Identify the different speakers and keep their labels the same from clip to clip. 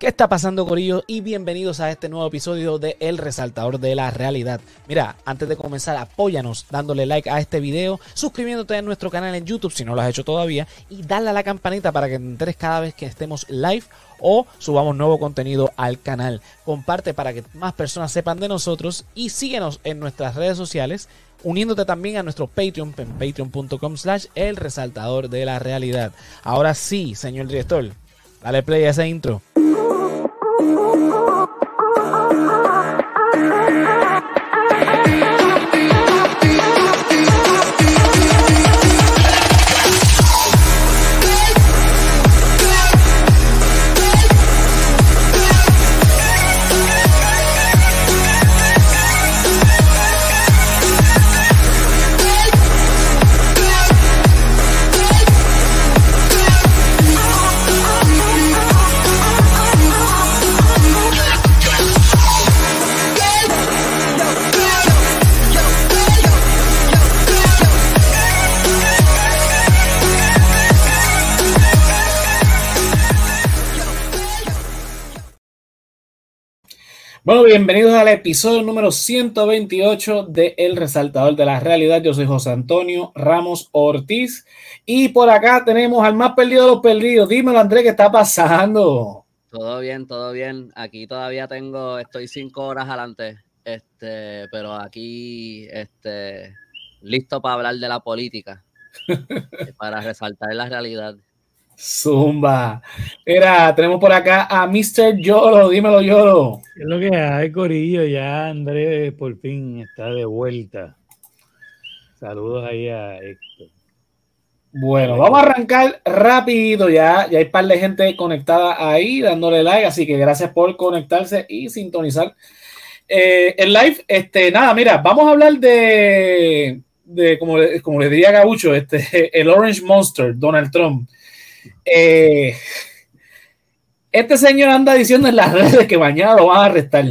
Speaker 1: ¿Qué está pasando, Corillo? Y bienvenidos a este nuevo episodio de El Resaltador de la Realidad. Mira, antes de comenzar, apóyanos dándole like a este video, suscribiéndote a nuestro canal en YouTube si no lo has hecho todavía, y dale a la campanita para que te enteres cada vez que estemos live o subamos nuevo contenido al canal. Comparte para que más personas sepan de nosotros y síguenos en nuestras redes sociales uniéndote también a nuestro Patreon en patreon.com slash el resaltador de la realidad. Ahora sí, señor director, dale play a ese intro. Oh, Bueno, bienvenidos al episodio número 128 de El Resaltador de la Realidad. Yo soy José Antonio Ramos Ortiz y por acá tenemos al más perdido de los perdidos. Dímelo, Andrés, ¿qué está pasando?
Speaker 2: Todo bien, todo bien. Aquí todavía tengo, estoy cinco horas adelante, este, pero aquí, este, listo para hablar de la política, para resaltar la realidad.
Speaker 1: Zumba. Mira, tenemos por acá a Mr. Yolo. Dímelo, Yolo.
Speaker 3: es lo que hay, Corillo? Ya Andrés por fin está de vuelta. Saludos ahí a Héctor.
Speaker 1: Bueno, vamos a arrancar rápido ya. Ya hay un par de gente conectada ahí dándole like, así que gracias por conectarse y sintonizar eh, el live. Este, nada, mira, vamos a hablar de, de como, como le diría Gaucho, este, el Orange Monster, Donald Trump. Eh, este señor anda diciendo en las redes que mañana lo van a arrestar.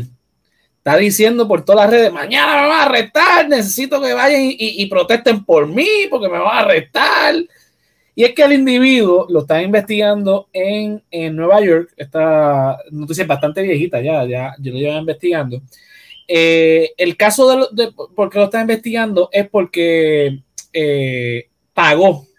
Speaker 1: Está diciendo por todas las redes, mañana me van a arrestar, necesito que vayan y, protesten por mí porque me van a arrestar. Y es que el individuo lo está investigando en, Nueva York. Esta noticia es bastante viejita ya, ya yo lo llevo investigando. Eh, el caso de, de, por qué lo está investigando es porque eh, pagó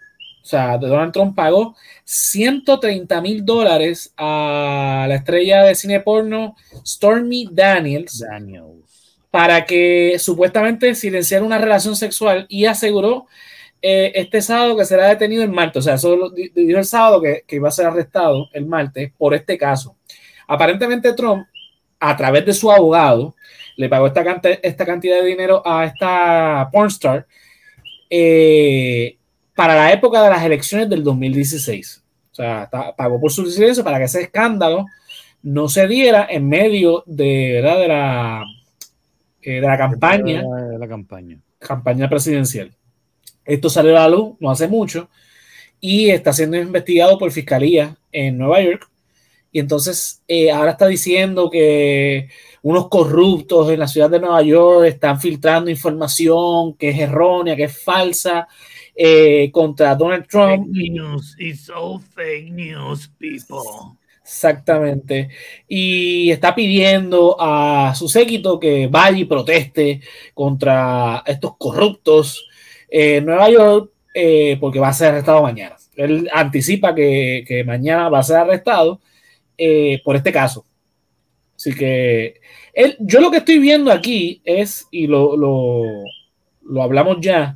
Speaker 1: o sea, Donald Trump pagó 130 mil dólares a la estrella de cine porno Stormy Daniels, para que supuestamente silenciara una relación sexual y aseguró eh, este sábado que será detenido el martes. O sea, eso dijo el sábado que, iba a ser arrestado el martes por este caso. Aparentemente Trump, a través de su abogado, le pagó esta, esta cantidad de dinero a esta pornstar. Eh, para la época de las elecciones del 2016. O sea, pagó por su silencio para que ese escándalo no se diera en medio de, ¿verdad? de, la, eh, de la campaña.
Speaker 3: De la campaña.
Speaker 1: Campaña presidencial. Esto salió a la luz no hace mucho y está siendo investigado por fiscalía en Nueva York. Y entonces eh, ahora está diciendo que unos corruptos en la ciudad de Nueva York están filtrando información que es errónea, que es falsa eh, contra Donald Trump.
Speaker 3: Fake news, it's all fake news, people.
Speaker 1: Exactamente. Y está pidiendo a su séquito que vaya y proteste contra estos corruptos en Nueva York eh, porque va a ser arrestado mañana. Él anticipa que, mañana va a ser arrestado eh, por este caso. Así que él, yo lo que estoy viendo aquí es, y lo, lo, lo hablamos ya,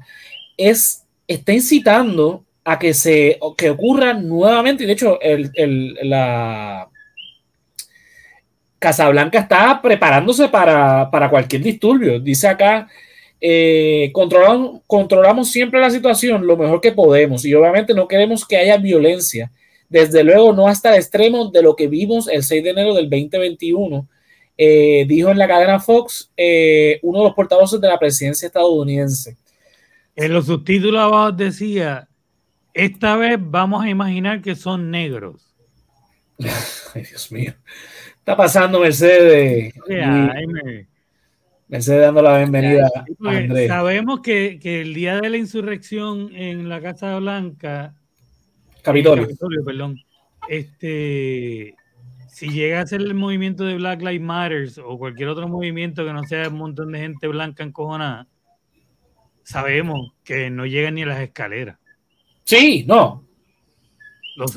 Speaker 1: es está incitando a que se que ocurra nuevamente, y de hecho el, la Casablanca está preparándose para, cualquier disturbio. Dice acá, eh, controlamos, controlamos siempre la situación lo mejor que podemos y obviamente no queremos que haya violencia. Desde luego no hasta el extremo de lo que vimos el 6 de enero del 2021, eh, dijo en la cadena Fox eh, uno de los portavoces de la presidencia estadounidense.
Speaker 3: En los subtítulos abajo decía, esta vez vamos a imaginar que son negros.
Speaker 1: Ay, Dios mío. Está pasando Mercedes. Mercedes dando la bienvenida a Andrés.
Speaker 3: Sabemos que, el día de la insurrección en la Casa Blanca,
Speaker 1: Capitolio,
Speaker 3: Capitolio perdón, este, si llega a ser el movimiento de Black Lives Matter o cualquier otro movimiento que no sea un montón de gente blanca encojonada, sabemos que no llegan ni a las escaleras.
Speaker 1: Sí, no.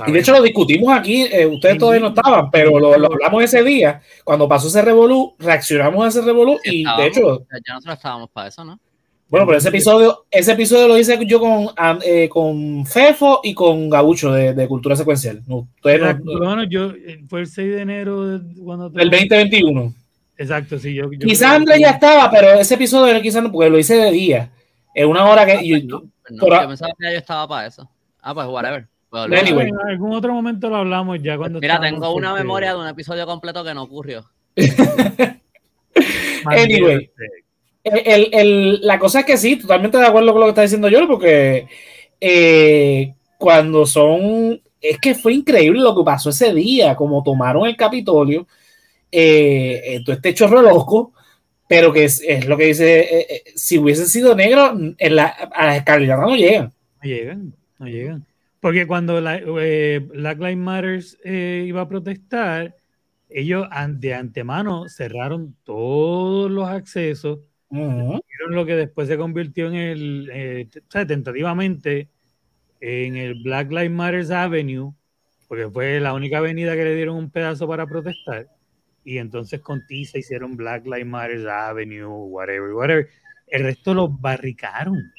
Speaker 1: Y de hecho lo discutimos aquí, eh, ustedes todavía no estaban, pero lo, hablamos ese día, cuando pasó ese revolú, reaccionamos a ese revolú y de hecho...
Speaker 2: Ya nosotros estábamos para eso, ¿no?
Speaker 1: Bueno, pero ese episodio, ese episodio lo hice yo con, eh, con Fefo y con Gabucho de, Cultura Secuencial. No,
Speaker 3: bueno, yo, eh, fue el 6 de enero
Speaker 1: cuando del 2021.
Speaker 3: Exacto, sí. Yo,
Speaker 1: quizás André ya estaba, pero ese episodio era quizás no, porque lo hice de día. En una hora que. Ah, pues
Speaker 2: yo, yo pensaba que yo estaba para eso. Ah, pues whatever.
Speaker 3: Anyway. En algún otro momento lo hablamos ya cuando.
Speaker 2: Mira, tengo una memoria de un episodio completo que no ocurrió.
Speaker 1: anyway. El, el, la cosa es que sí, totalmente de acuerdo con lo que está diciendo yo, porque eh, cuando son. Es que fue increíble lo que pasó ese día, como tomaron el Capitolio, eh, todo este chorro loco, pero que es, es lo que dice: eh, eh, si hubiesen sido negros, en la, a las escaleras no llegan.
Speaker 3: No llegan, no llegan. Porque cuando la, Black Lives Matter iba a protestar, ellos de antemano cerraron todos los accesos lo que después se convirtió en el, eh, tentativamente, en el Black Lives Matter Avenue, porque fue la única avenida que le dieron un pedazo para protestar. Y entonces con Tiza hicieron Black Lives Matter Avenue, whatever, whatever. El resto los barricaron.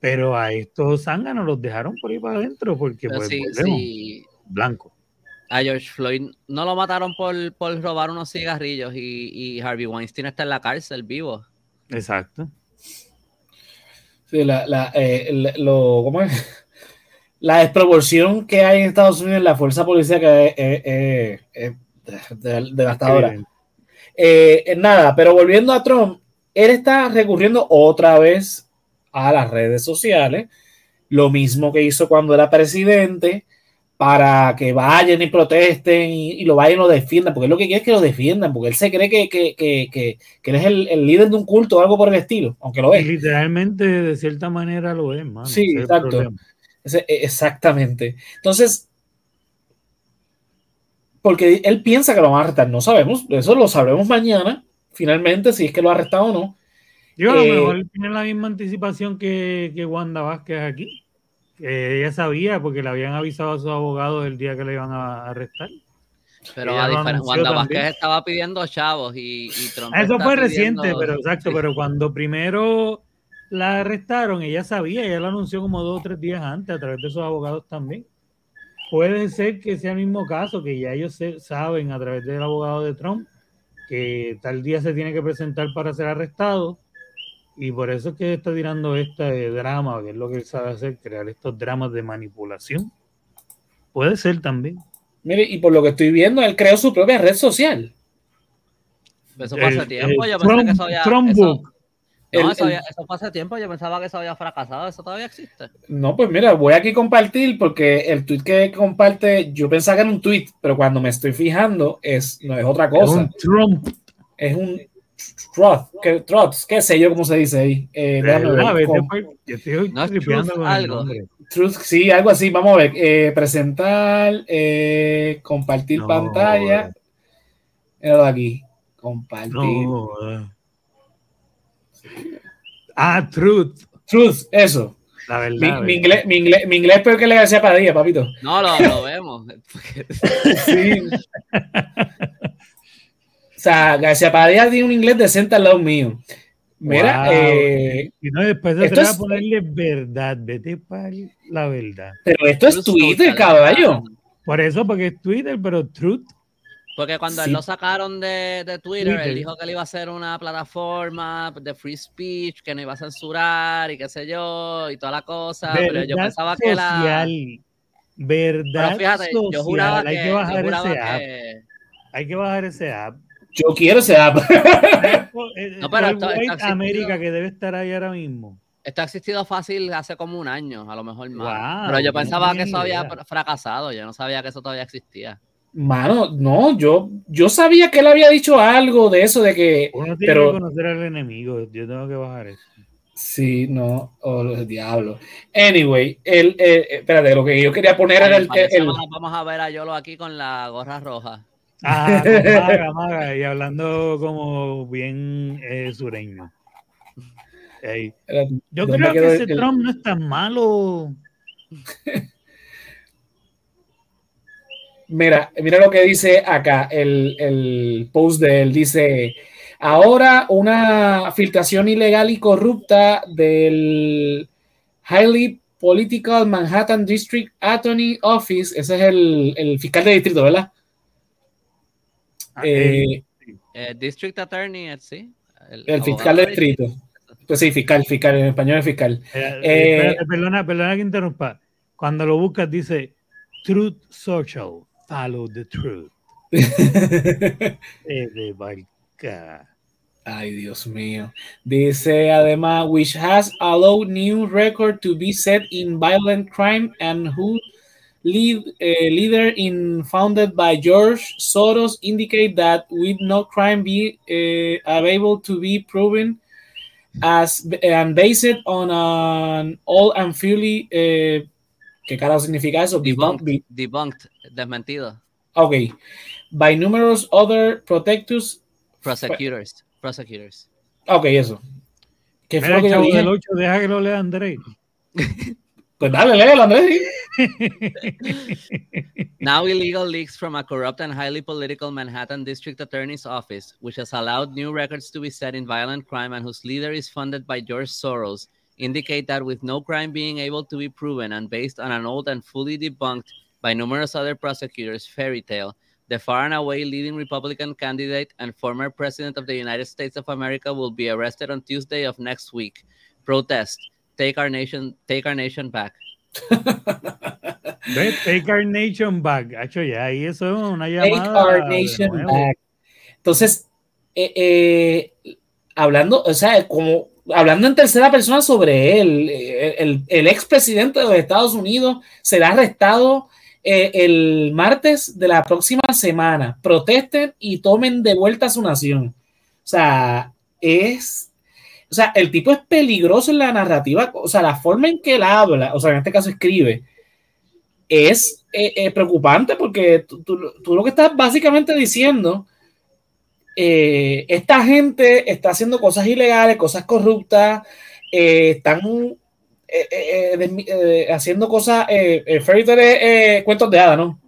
Speaker 3: Pero a estos zánganos los dejaron por ahí para adentro porque pues, blanco
Speaker 2: a George Floyd no lo mataron por, por robar unos cigarrillos y, Harvey Weinstein está en la cárcel vivo.
Speaker 3: Exacto.
Speaker 1: Sí, la, la, eh, lo, ¿cómo es? la desproporción que hay en Estados Unidos en la fuerza policial que es, devastadora. Eh, nada, pero volviendo a Trump, él está recurriendo otra vez a las redes sociales, lo mismo que hizo cuando era presidente, para que vayan y protesten y, lo vayan y lo defiendan, porque lo que quiere es que lo defiendan, porque él se cree que, que, que, que él es el, el, líder de un culto o algo por el estilo, aunque lo es.
Speaker 3: literalmente, de cierta manera lo es, man.
Speaker 1: Sí, exacto. E, exactamente. Entonces, porque él piensa que lo van a arrestar, no sabemos, eso lo sabremos mañana, finalmente, si es que lo ha arrestado o no.
Speaker 3: Yo a lo eh, mejor tiene la misma anticipación que, que Wanda Vázquez aquí ella sabía porque le habían avisado a sus abogados el día que le iban a arrestar.
Speaker 2: Pero a diferencia, Wanda Vázquez estaba pidiendo chavos y, Trump
Speaker 3: Eso fue reciente, pero exacto, pero cuando primero la arrestaron, ella sabía, ella lo anunció como dos o tres días antes a través de sus abogados también. Puede ser que sea el mismo caso, que ya ellos saben a través del abogado de Trump que tal día se tiene que presentar para ser arrestado y por eso es que está tirando este drama, que es lo que él sabe hacer, crear estos dramas de manipulación. Puede ser también.
Speaker 1: Mire, y por lo que estoy viendo, él creó su propia red social.
Speaker 2: Eso pasa hace tiempo, yo pensaba que eso había... Eso, no, eso, eso pasa tiempo, yo pensaba que eso había fracasado, eso todavía existe.
Speaker 1: No, pues mira, voy aquí a compartir porque el tweet que comparte, yo pensaba que era un tweet, pero cuando me estoy fijando, es, no es otra cosa. Es un Trump. Es un Troth, que, trots, qué sé yo cómo se dice ahí. Eh,
Speaker 2: algo.
Speaker 1: Truth, sí, algo así. Vamos a ver. Eh, presentar, eh, compartir pantalla. Mira aquí. Compartir.
Speaker 3: Ah, truth.
Speaker 1: Truth, eso.
Speaker 3: La verdad.
Speaker 1: Mi, inglés, mi, inglés, mi inglés peor que le García Padilla, papito.
Speaker 2: No, lo, lo vemos.
Speaker 1: sí. sea, García Padilla tiene un inglés decente al lado mío. Mira, eh,
Speaker 3: y no, después de es, ponerle verdad, vete para la verdad.
Speaker 1: Pero esto es Twitter, caballo.
Speaker 3: Por eso, porque es Twitter, pero truth.
Speaker 2: Porque cuando él lo sacaron de, de Twitter, él dijo que él iba a hacer una plataforma de free speech, que no iba a censurar y qué sé yo, y toda la cosa. pero yo pensaba que la.
Speaker 3: Verdad. Pero fíjate, social. yo juraba que. Hay que bajar ese app. Hay que bajar ese app.
Speaker 1: Yo quiero ese app.
Speaker 3: no, pero esto, América que debe estar ahí ahora mismo.
Speaker 2: Esto ha existido fácil hace como un año, a lo mejor más. pero yo pensaba que eso había fracasado, yo no sabía que eso todavía existía.
Speaker 1: Mano, no, yo, yo sabía que él había dicho algo de eso, de que.
Speaker 3: Uno tiene pero... que conocer al enemigo, yo tengo que bajar eso.
Speaker 1: Sí, no, oh, el diablo. Anyway, el, eh, espérate, lo que yo quería poner era el,
Speaker 2: Vamos a ver a Yolo aquí con la gorra roja.
Speaker 3: Ah, maga, maga, y hablando como bien eh, sureño. Yo creo que ese Trump no es tan malo.
Speaker 1: Mira, mira lo que dice acá el, el post de él. Dice, ahora una filtración ilegal y corrupta del Highly Political Manhattan District Attorney Office. Ese es el, el fiscal de distrito, ¿verdad?
Speaker 2: Ah, eh, eh, District Attorney, sí.
Speaker 1: El, fiscal de distrito. Pues sí, fiscal, fiscal, en español es fiscal.
Speaker 3: Eh, perdona, perdona que interrumpa. Cuando lo buscas dice Truth Social follow the truth.
Speaker 1: Ay, Dios mío. Dice además, which has allowed new record to be set in violent crime and who lead, uh, leader in founded by George Soros indicate that with no crime be uh, able to be proven as and based on an all and fully uh, ¿Qué carajo significa eso?
Speaker 2: Debunked, debunked, desmentido.
Speaker 1: Ok. By numerous other protectors.
Speaker 2: Prosecutors. Prosecutors.
Speaker 1: Ok, eso.
Speaker 3: ¿Qué fue lo que yo dije? 8, deja que lo lea André.
Speaker 1: pues dale, léelo, André.
Speaker 2: now illegal leaks from a corrupt and highly political Manhattan District Attorney's Office, which has allowed new records to be set in violent crime and whose leader is funded by George Soros, indicate that with no crime being able to be proven and based on an old and fully debunked by numerous other prosecutors fairy tale, the far and away leading Republican candidate and former president of the United States of America will be arrested on Tuesday of next week. Protest. Take our nation, take our nation back.
Speaker 3: take our nation back. Hecho, ya ahí eso es una llamada.
Speaker 1: Take our nation back. Entonces, eh, eh, hablando, o sea, como hablando en tercera persona sobre él, el, el, expresidente de los Estados Unidos será arrestado eh, el martes de la próxima semana. Protesten y tomen de vuelta a su nación. O sea, es. O sea, el tipo es peligroso en la narrativa. O sea, la forma en que él habla, o sea, en este caso escribe, es eh, eh, preocupante porque tú, tú, lo que estás básicamente diciendo eh, esta gente está haciendo cosas ilegales, cosas corruptas, eh, están eh, haciendo cosas, fairy tale, cuentos de hadas, ¿no?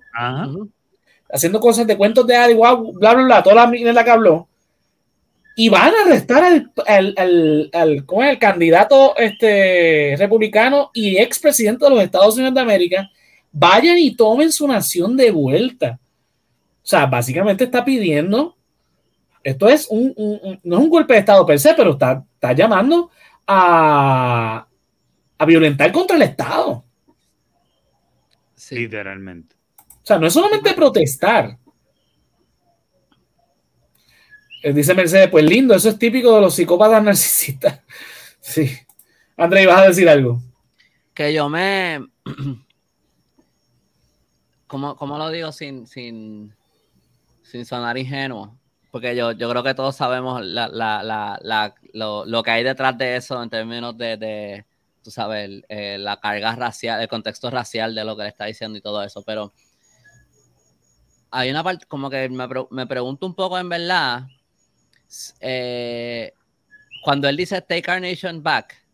Speaker 1: Haciendo cosas de cuentos de hadas, igual, bla, bla, bla, toda la la que habló. Y van a arrestar al, al, al, al ¿cómo es? el candidato este, republicano y expresidente de los Estados Unidos de América. Vayan y tomen su nación de vuelta. O sea, básicamente está pidiendo esto es un, no es un golpe de Estado per se, pero está, está llamando a, a violentar contra el Estado.
Speaker 3: Literalmente.
Speaker 1: O sea, no es solamente protestar. Eh, dice Mercedes, pues lindo, eso es típico de los psicópatas narcisistas. Sí. André, ¿vas a decir algo?
Speaker 2: Que yo me. ¿Cómo, cómo lo digo sin, sin, sin sonar ingenuo? Porque yo, yo creo que todos sabemos la, la, la, lo, lo, que hay detrás de eso en términos de, de tú sabes, eh, la carga racial, el contexto racial de lo que le está diciendo y todo eso, pero hay una parte como que me, me pregunto un poco en verdad, eh, cuando él dice take our nation back,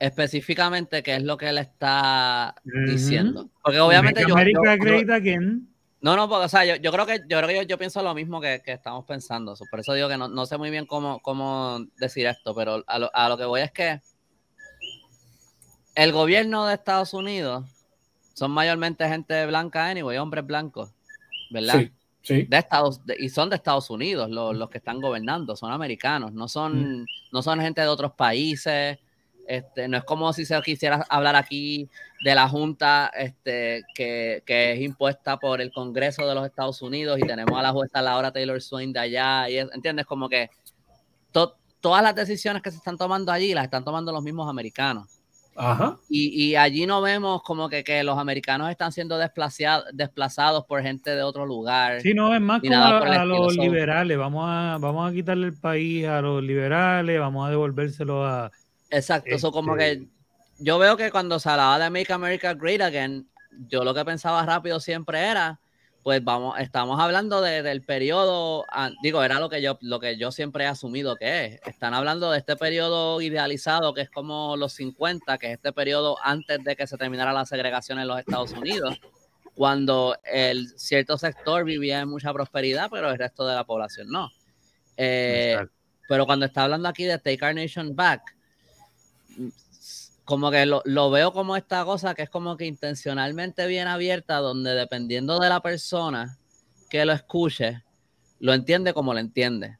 Speaker 2: específicamente qué es lo que él está diciendo. Porque obviamente yo,
Speaker 3: great again.
Speaker 2: No, no, porque, o sea, yo, creo que yo creo que yo, pienso lo mismo que, estamos pensando. Por eso digo que no, sé muy bien cómo, cómo decir esto, pero a lo, que voy es que el gobierno de Estados Unidos son mayormente gente blanca, anyway, hombres blancos, ¿verdad? Sí, sí. De Estados, y son de Estados Unidos los, que están gobernando, son americanos, no son, mm. no son gente de otros países, este, no es como si se quisiera hablar aquí de la Junta este, que, es impuesta por el Congreso de los Estados Unidos y tenemos a la jueza Laura Taylor Swain de allá. Y ¿Entiendes? Como que todas las decisiones que se están tomando allí las están tomando los mismos americanos. Y, allí no vemos como que, que, los americanos están siendo desplazados, desplazados por gente de otro lugar.
Speaker 3: Sí, no, es más como a, los liberales. Vamos a, vamos a quitarle el país a los liberales, vamos a devolvérselo a...
Speaker 2: Exacto, eso como que este yo veo que cuando se hablaba de Make America Great Again, yo lo que pensaba rápido siempre era pues vamos, estamos hablando del periodo, ah, digo, era lo que yo, lo que yo siempre he asumido que es. Están hablando de este periodo idealizado que es como los 50, que es este periodo antes de que se terminara la segregación en los Estados Unidos, cuando el cierto sector vivía en mucha prosperidad, pero el resto de la población no. Eh, pero cuando está hablando aquí de Take Our Nation Back, como que lo, veo como esta cosa que es como que intencionalmente bien abierta, donde dependiendo de la persona que lo escuche, lo entiende como lo entiende.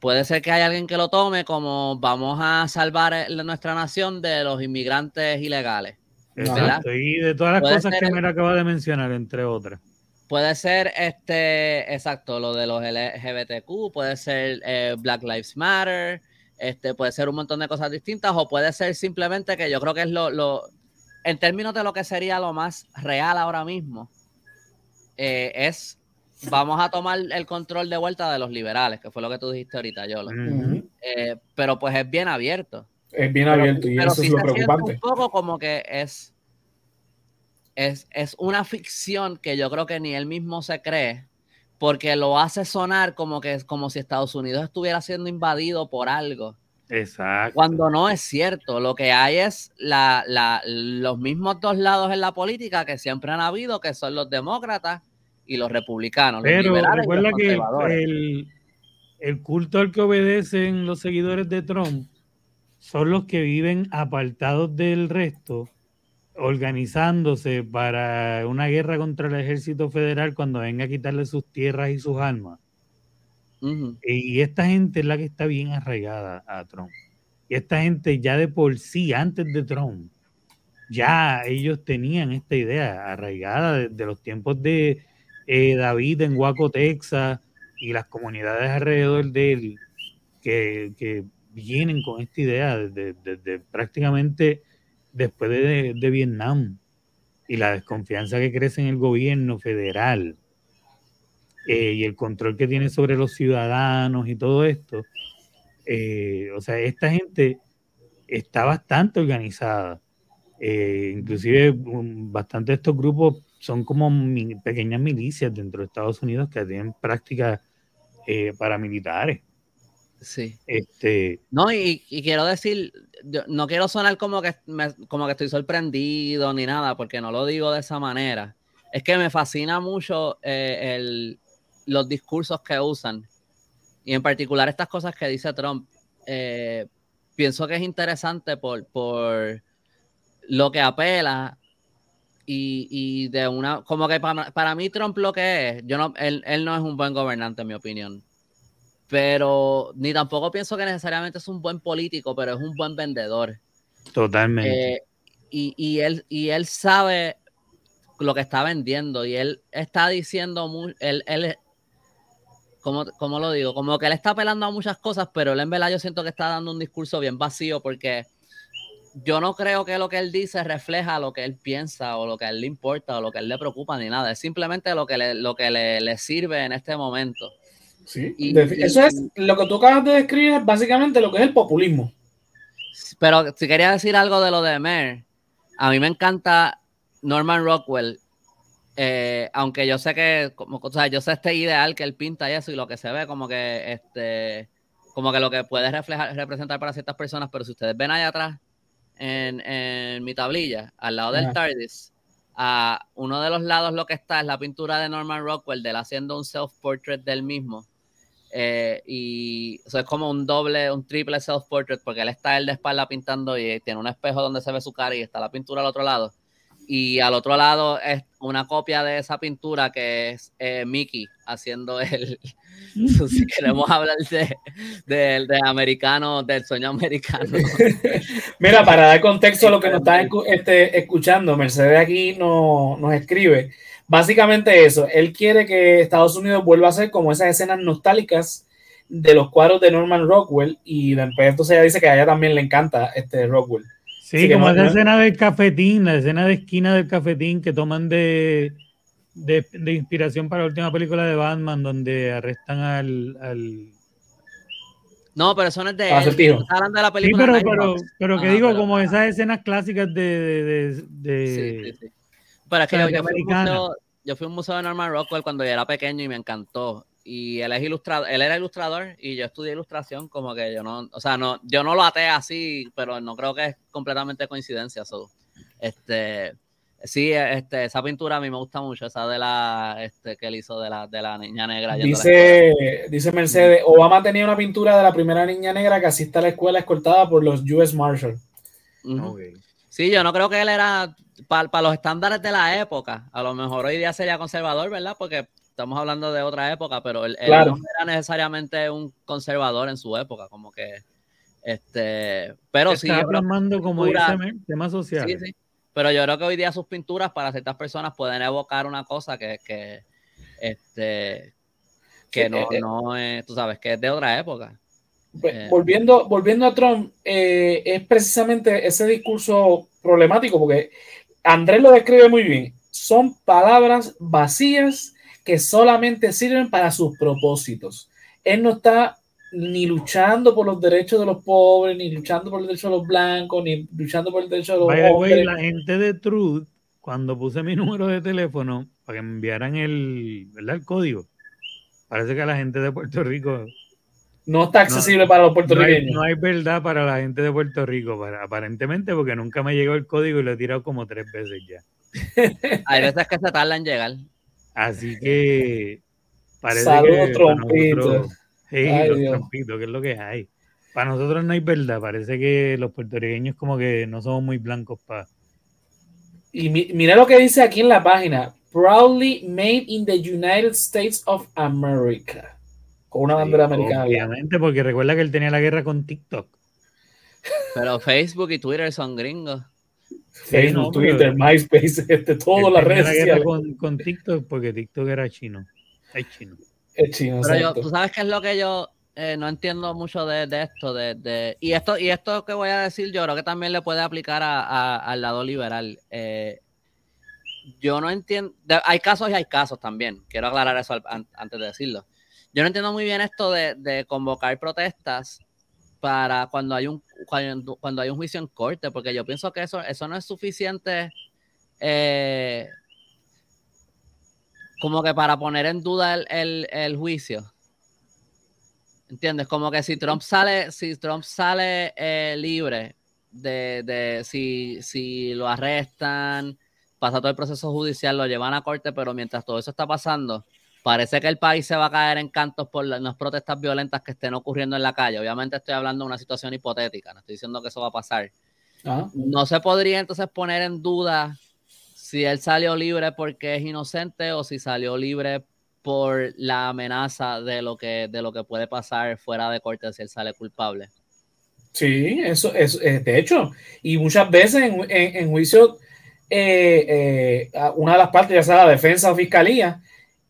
Speaker 2: Puede ser que haya alguien que lo tome como vamos a salvar nuestra nación de los inmigrantes ilegales.
Speaker 3: Exacto, y de todas las cosas que me acaba de mencionar, entre otras.
Speaker 2: Puede ser, este, exacto, lo de los LGBTQ, puede ser eh, Black Lives Matter, este, puede ser un montón de cosas distintas o puede ser simplemente que yo creo que es lo, lo en términos de lo que sería lo más real ahora mismo, eh, es vamos a tomar el control de vuelta de los liberales, que fue lo que tú dijiste ahorita, Yolo. Eh, pero pues es bien abierto.
Speaker 1: Es bien abierto y eso es lo preocupante.
Speaker 2: Un poco como que es, es, es una ficción que yo creo que ni él mismo se cree porque lo hace sonar como que es como si Estados Unidos estuviera siendo invadido por algo.
Speaker 3: Exacto.
Speaker 2: Cuando no es cierto, lo que hay es la, la, los mismos dos lados en la política que siempre han habido, que son los demócratas y los republicanos.
Speaker 3: Pero recuerda que el, el culto al que obedecen los seguidores de Trump son los que viven apartados del resto organizándose para una guerra contra el ejército federal cuando venga a quitarle sus tierras y sus armas. Y esta gente es la que está bien arraigada a Trump. Y esta gente ya de por sí, antes de Trump, ya ellos tenían esta idea arraigada desde los tiempos de eh, David en Waco, Texas, y las comunidades alrededor de él, que, vienen con esta idea desde prácticamente después de, Vietnam y la desconfianza que crece en el gobierno federal eh, y el control que tiene sobre los ciudadanos y todo esto, eh, o sea, esta gente está bastante organizada. Eh, inclusive bastante de estos grupos son como pequeñas milicias dentro de Estados Unidos que tienen prácticas paramilitares.
Speaker 2: Sí.
Speaker 3: Este...
Speaker 2: No, y, quiero decir, no quiero sonar como que, como que estoy sorprendido ni nada, porque no lo digo de esa manera. Es que me fascina mucho eh, el, los discursos que usan. Y en particular estas cosas que dice Trump. Eh, pienso que es interesante por, por lo que apela y, y, de una, como que para, para, mí Trump lo que es, yo no, él, él no es un buen gobernante en mi opinión pero ni tampoco pienso que necesariamente es un buen político, pero es un buen vendedor.
Speaker 3: Totalmente.
Speaker 2: Eh, y, y, él, y él sabe lo que está vendiendo y él está diciendo, muy, él, él ¿cómo, ¿cómo, lo digo? Como que él está apelando a muchas cosas, pero él en verdad yo siento que está dando un discurso bien vacío porque yo no creo que lo que él dice refleja lo que él piensa o lo que a él le importa o lo que a él le preocupa ni nada, es simplemente lo que le, lo que le, le sirve en este momento.
Speaker 1: Sí, eso es lo que tú acabas de describir, es básicamente lo que es el populismo.
Speaker 2: Pero si quería decir algo de lo de Mer, a mí me encanta Norman Rockwell, eh, aunque yo sé que, como, o sea, yo sé este ideal que él pinta y eso y lo que se ve como que, este, como que lo que puede reflejar, representar para ciertas personas, pero si ustedes ven allá atrás en, mi tablilla, al lado del TARDIS, a uno de los lados lo que está es la pintura de Norman Rockwell de él haciendo un self-portrait del mismo eh, y eso es como un doble, un triple self-portrait, porque él está él de espalda pintando y tiene un espejo donde se ve su cara y está la pintura al otro lado. Y al otro lado es una copia de esa pintura que es eh, Mickey haciendo el. si queremos hablar de, de, americano, del sueño americano.
Speaker 1: Mira, para dar contexto a lo que nos está este, escuchando, Mercedes aquí no, nos escribe Básicamente eso, él quiere que Estados Unidos vuelva a ser como esas escenas nostálgicas de los cuadros de Norman Rockwell y entonces ella dice que a ella también le encanta este Rockwell.
Speaker 3: Sí, como esa escena del cafetín, la escena de esquina del cafetín que toman de, de, inspiración para la última película de Batman, donde arrestan al. al...
Speaker 2: No, pero eso no es de él. de
Speaker 3: la película. Sí, pero, pero, pero, que digo, como esas escenas clásicas de. de, de sí, sí, sí.
Speaker 2: Pero es que yo, yo, fui museo, yo, fui a un museo de Norman Rockwell cuando yo era pequeño y me encantó. Y él es ilustrador, él era ilustrador y yo estudié ilustración, como que yo no, o sea, no, yo no lo até así, pero no creo que es completamente coincidencia. eso este, Sí, este, esa pintura a mí me gusta mucho, esa de la este, que él hizo de la, de la niña negra.
Speaker 1: Dice, dice Mercedes, Obama tenía una pintura de la primera niña negra que asiste a la escuela escoltada por los US Marshal.
Speaker 2: Sí, yo no creo que él era para los estándares de la época. A lo mejor hoy día sería conservador, ¿verdad? Porque estamos hablando de otra época, pero él, no era necesariamente un conservador en su época, como que este, pero sí.
Speaker 3: Está plasmando como temas sociales. Sí, sí.
Speaker 2: Pero yo creo que hoy día sus pinturas para ciertas personas pueden evocar una cosa que, que este, que no, eh, eh. no es, tú sabes, que es de otra época.
Speaker 1: Pues, eh. volviendo, volviendo a Trump, es precisamente ese discurso problemático, porque Andrés lo describe muy bien. Son palabras vacías que solamente sirven para sus propósitos. Él no está ni luchando por los derechos de los pobres, ni luchando por los derechos de los blancos, ni luchando por el derecho de los
Speaker 3: hombres. la gente de Truth, cuando puse mi número de teléfono para que me enviaran el, el código, parece que la gente de Puerto Rico
Speaker 1: no está accesible para los puertorriqueños.
Speaker 3: No hay, verdad para la gente de Puerto Rico, aparentemente, porque nunca me llegó el código y lo he tirado como tres veces ya.
Speaker 2: hay veces que se tarda en llegar.
Speaker 3: Así que
Speaker 1: parece Saludos, trompitos.
Speaker 3: Sí, los trompitos, que es lo que hay. Para nosotros no hay verdad, parece que los puertorriqueños como que no somos muy blancos para...
Speaker 1: Y mira lo que dice aquí en la página, proudly made in the United States of America, con una bandera americana.
Speaker 3: Obviamente, porque recuerda que él tenía la guerra con TikTok.
Speaker 2: Pero Facebook y Twitter son gringos.
Speaker 1: Facebook, Twitter, MySpace, este, todas las redes sociales.
Speaker 3: Con, con TikTok porque TikTok era chino. Es chino.
Speaker 1: Es chino.
Speaker 2: Pero yo, tú sabes qué es lo que yo eh, no entiendo mucho de, de esto, de, de, y esto, y esto que voy a decir, yo creo que también le puede aplicar a, al lado liberal. Eh, yo no entiendo, hay casos y hay casos también. Quiero aclarar eso antes de decirlo. Yo no entiendo muy bien esto de, convocar protestas para cuando hay un cuando, hay un juicio en corte, porque yo pienso que eso, eso no es suficiente eh, como que para poner en duda el, el, juicio. ¿Entiendes? Como que si Trump sale, si Trump sale eh, libre de, de si, si, lo arrestan, pasa todo el proceso judicial, lo llevan a corte, pero mientras todo eso está pasando, parece que el país se va a caer en cantos por las protestas violentas que estén ocurriendo en la calle. Obviamente estoy hablando de una situación hipotética, no estoy diciendo que eso va a pasar. Ah. No se podría entonces poner en duda si él salió libre porque es inocente o si salió libre por la amenaza de lo que, de lo que puede pasar fuera de corte si él sale culpable.
Speaker 1: Sí, eso es, eh, de hecho, y muchas veces en, en, juicio, eh, eh, una de las partes, ya sea la defensa o fiscalía,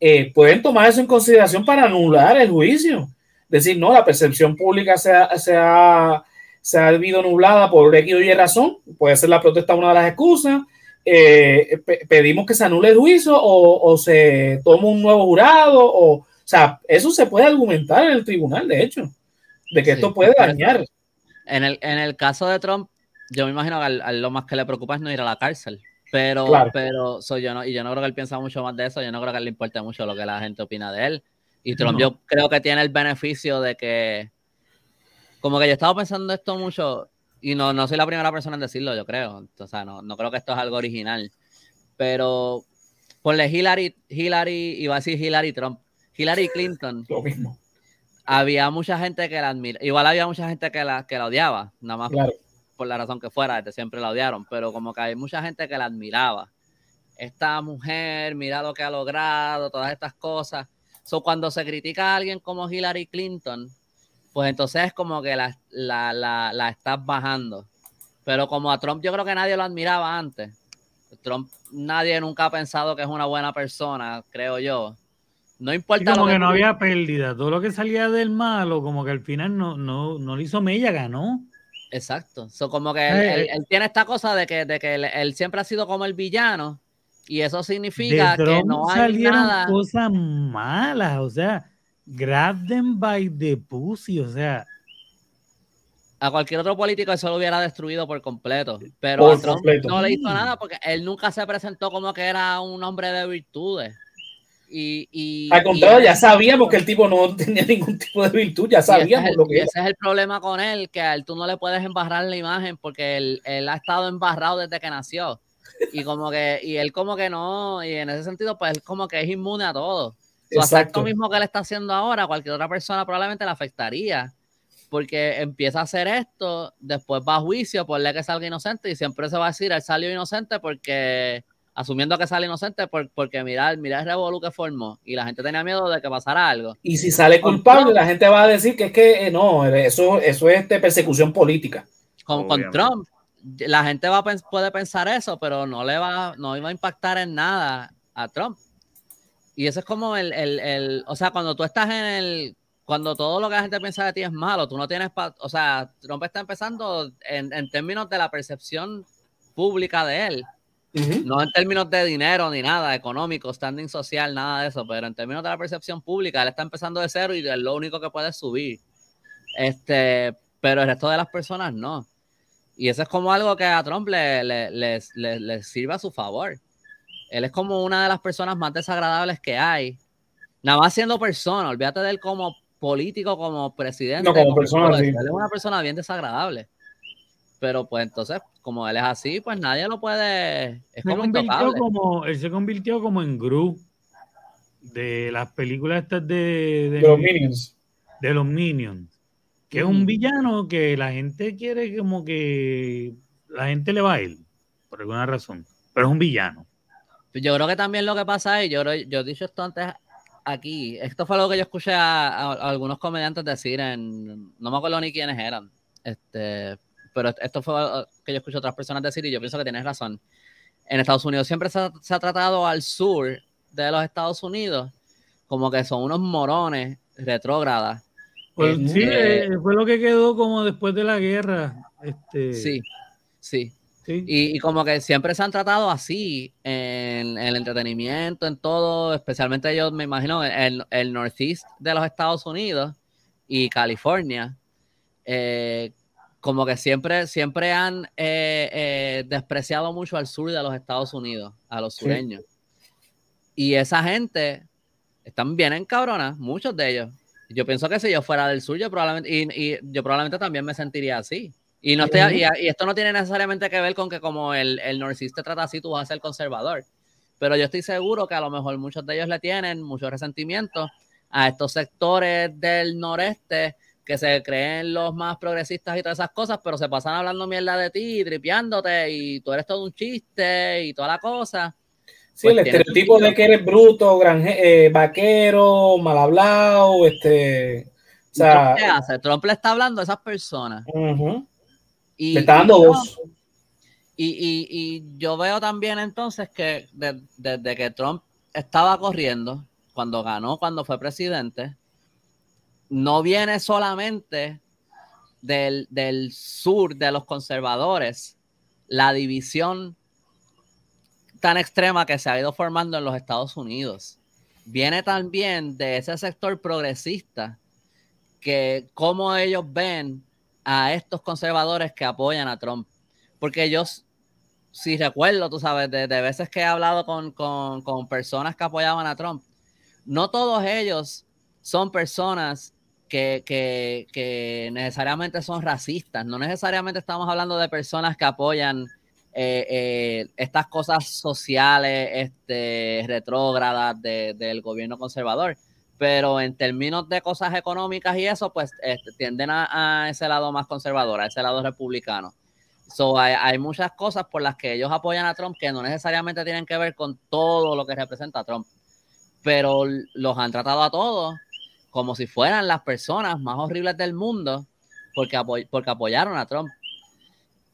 Speaker 1: eh, pueden tomar eso en consideración para anular el juicio. Decir, no, la percepción pública se ha, se ha, se ha nublada por X o Y razón, puede ser la protesta una de las excusas, eh, pedimos que se anule el juicio o, o, se toma un nuevo jurado, o, o sea, eso se puede argumentar en el tribunal, de hecho, de que esto puede dañar.
Speaker 2: En el, en el caso de Trump, yo me imagino que lo más que le preocupa es no ir a la cárcel. Pero, pero soy yo no, y yo no creo que él piensa mucho más de eso, yo no creo que le importe mucho lo que la gente opina de él. Y Trump yo creo que tiene el beneficio de que, como que yo estaba pensando esto mucho, y no, no soy la primera persona en decirlo, yo creo. O sea, no, no creo que esto es algo original. Pero ponle Hillary, Hillary, iba a decir Hillary Trump, Hillary Clinton.
Speaker 1: Lo mismo.
Speaker 2: Había mucha gente que la admira, igual había mucha gente que la, que la odiaba, nada más claro por la razón que fuera, siempre la odiaron, pero como que hay mucha gente que la admiraba. Esta mujer, mira lo que ha logrado, todas estas cosas. So, cuando se critica a alguien como Hillary Clinton, pues entonces es como que la, la, la, la estás bajando. Pero como a Trump yo creo que nadie lo admiraba antes. Trump, nadie nunca ha pensado que es una buena persona, creo yo. No importa.
Speaker 3: como que, no había pérdida. Todo lo que salía del malo, como que al final no, no, no le hizo mella, ganó.
Speaker 2: Exacto. So, como que él, él, tiene esta cosa de que, de que él, siempre ha sido como el villano y eso significa que no hay nada.
Speaker 3: cosas malas, o sea, grab them by the pussy, o sea.
Speaker 2: A cualquier otro político eso lo hubiera destruido por completo, pero a Trump no le hizo nada porque él nunca se presentó como que era un hombre de virtudes. Y,
Speaker 1: Al contrario, ya sabíamos que el tipo no tenía ningún tipo de virtud, ya sabíamos lo que
Speaker 2: Ese es el problema con él, que a él tú no le puedes embarrar la imagen porque él, él, ha estado embarrado desde que nació. Y como que, y él como que no, y en ese sentido, pues él como que es inmune a todo. O sea, esto mismo que él está haciendo ahora, cualquier otra persona probablemente le afectaría. Porque empieza a hacer esto, después va a juicio, por le que salga inocente, y siempre se va a decir, él salió inocente porque asumiendo que sale inocente porque mira, mira el revolú que formó y la gente tenía miedo de que pasara algo.
Speaker 1: Y si sale culpable, la gente va a decir que es que eh, no, eso, eso es de persecución política.
Speaker 2: Con, con, Trump, la gente va puede pensar eso, pero no le va, no iba a impactar en nada a Trump. Y eso es como el, el, el, o sea, cuando tú estás en el, cuando todo lo que la gente piensa de ti es malo, tú no tienes, o sea, Trump está empezando en, en términos de la percepción pública de él no en términos de dinero ni nada, económico, standing social, nada de eso, pero en términos de la percepción pública, él está empezando de cero y es lo único que puede subir. Este, pero el resto de las personas no. Y eso es como algo que a Trump le, le, sirve a su favor. Él es como una de las personas más desagradables que hay. Nada más siendo persona, olvídate de él como político, como presidente.
Speaker 1: No, como, persona,
Speaker 2: Él es una persona bien desagradable. Pero pues entonces, como él es así, pues nadie lo puede. Es
Speaker 3: se convirtió como, él se convirtió como en Gru de las películas estas de,
Speaker 1: de, los Minions.
Speaker 3: De los Minions. Que es un villano que la gente quiere como que la gente le va a él, por alguna razón. Pero es un villano.
Speaker 2: Yo creo que también lo que pasa es, yo, yo he dicho esto antes aquí, esto fue lo que yo escuché a, algunos comediantes decir en, no me acuerdo ni quiénes eran, este, pero esto fue que yo escucho a otras personas decir y yo pienso que tienes razón. En Estados Unidos siempre se ha, tratado al sur de los Estados Unidos como que son unos morones retrógradas.
Speaker 3: Pues sí, eh, fue lo que quedó como después de la guerra. Este...
Speaker 2: Sí, sí. Y, como que siempre se han tratado así en, el entretenimiento, en todo, especialmente yo me imagino en el northeast de los Estados Unidos y California, eh, como que siempre, siempre han eh, eh, despreciado mucho al sur de los Estados Unidos, a los sureños. Y esa gente están bien encabronas, muchos de ellos. Yo pienso que si yo fuera del sur, yo probablemente, y, yo probablemente también me sentiría así. Y, no y, esto no tiene necesariamente que ver con que como el, el trata así, tú vas a ser conservador. Pero yo estoy seguro que a lo mejor muchos de ellos le tienen mucho resentimiento a estos sectores del noreste que se creen los más progresistas y todas esas cosas, pero se pasan hablando mierda de ti, tripeándote y tú eres todo un chiste y toda la cosa.
Speaker 1: Sí, el pues estereotipo de que eres bruto, granje, eh, vaquero, mal hablado, este... O sea,
Speaker 2: ¿Qué hace? Trump le está hablando a esas personas.
Speaker 1: y, le está dando voz.
Speaker 2: Y, y, yo veo también entonces que desde que Trump estaba corriendo, cuando ganó, cuando fue presidente, no viene solamente del, sur de los conservadores, la división tan extrema que se ha ido formando en los Estados Unidos. Viene también de ese sector progresista que cómo ellos ven a estos conservadores que apoyan a Trump. Porque ellos, si recuerdo, tú sabes, de, veces que he hablado con, con personas que apoyaban a Trump, no todos ellos son personas que, necesariamente son racistas. No necesariamente estamos hablando de personas que apoyan eh, eh, estas cosas sociales este, retrógradas del gobierno conservador. Pero en términos de cosas económicas y eso, pues este, tienden a, ese lado más conservador, a ese lado republicano. So, hay, hay, muchas cosas por las que ellos apoyan a Trump que no necesariamente tienen que ver con todo lo que representa Trump, pero los han tratado a todos como si fueran las personas más horribles del mundo porque, porque apoyaron a Trump.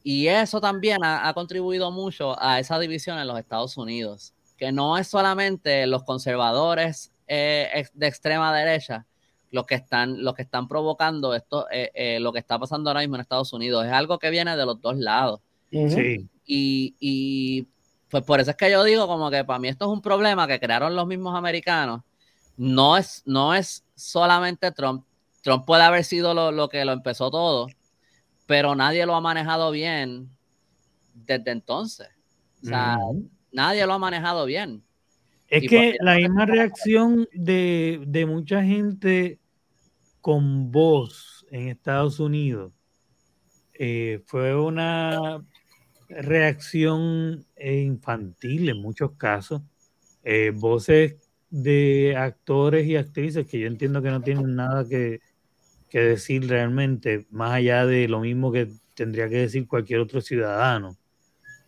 Speaker 2: Y eso también ha, contribuido mucho a esa división en los Estados Unidos, que no es solamente los conservadores eh, de extrema derecha los que están, los que están provocando esto, eh, eh, lo que está pasando ahora mismo en Estados Unidos. Es algo que viene de los dos lados.
Speaker 3: Sí.
Speaker 2: Y, y pues por eso es que yo digo como que para mí esto es un problema que crearon los mismos americanos. No es, no es solamente Trump. Trump puede haber sido lo, lo que lo empezó todo, pero nadie lo ha manejado bien desde entonces. O sea, nadie lo ha manejado bien.
Speaker 3: Es
Speaker 2: Y
Speaker 3: que
Speaker 2: porque-
Speaker 3: la misma reacción de, de mucha gente con voz en Estados Unidos eh, fue una reacción eh, infantil en muchos casos. Eh, voces de actores y actrices que yo entiendo que no tienen nada que, que decir realmente, más allá de lo mismo que tendría que decir cualquier otro ciudadano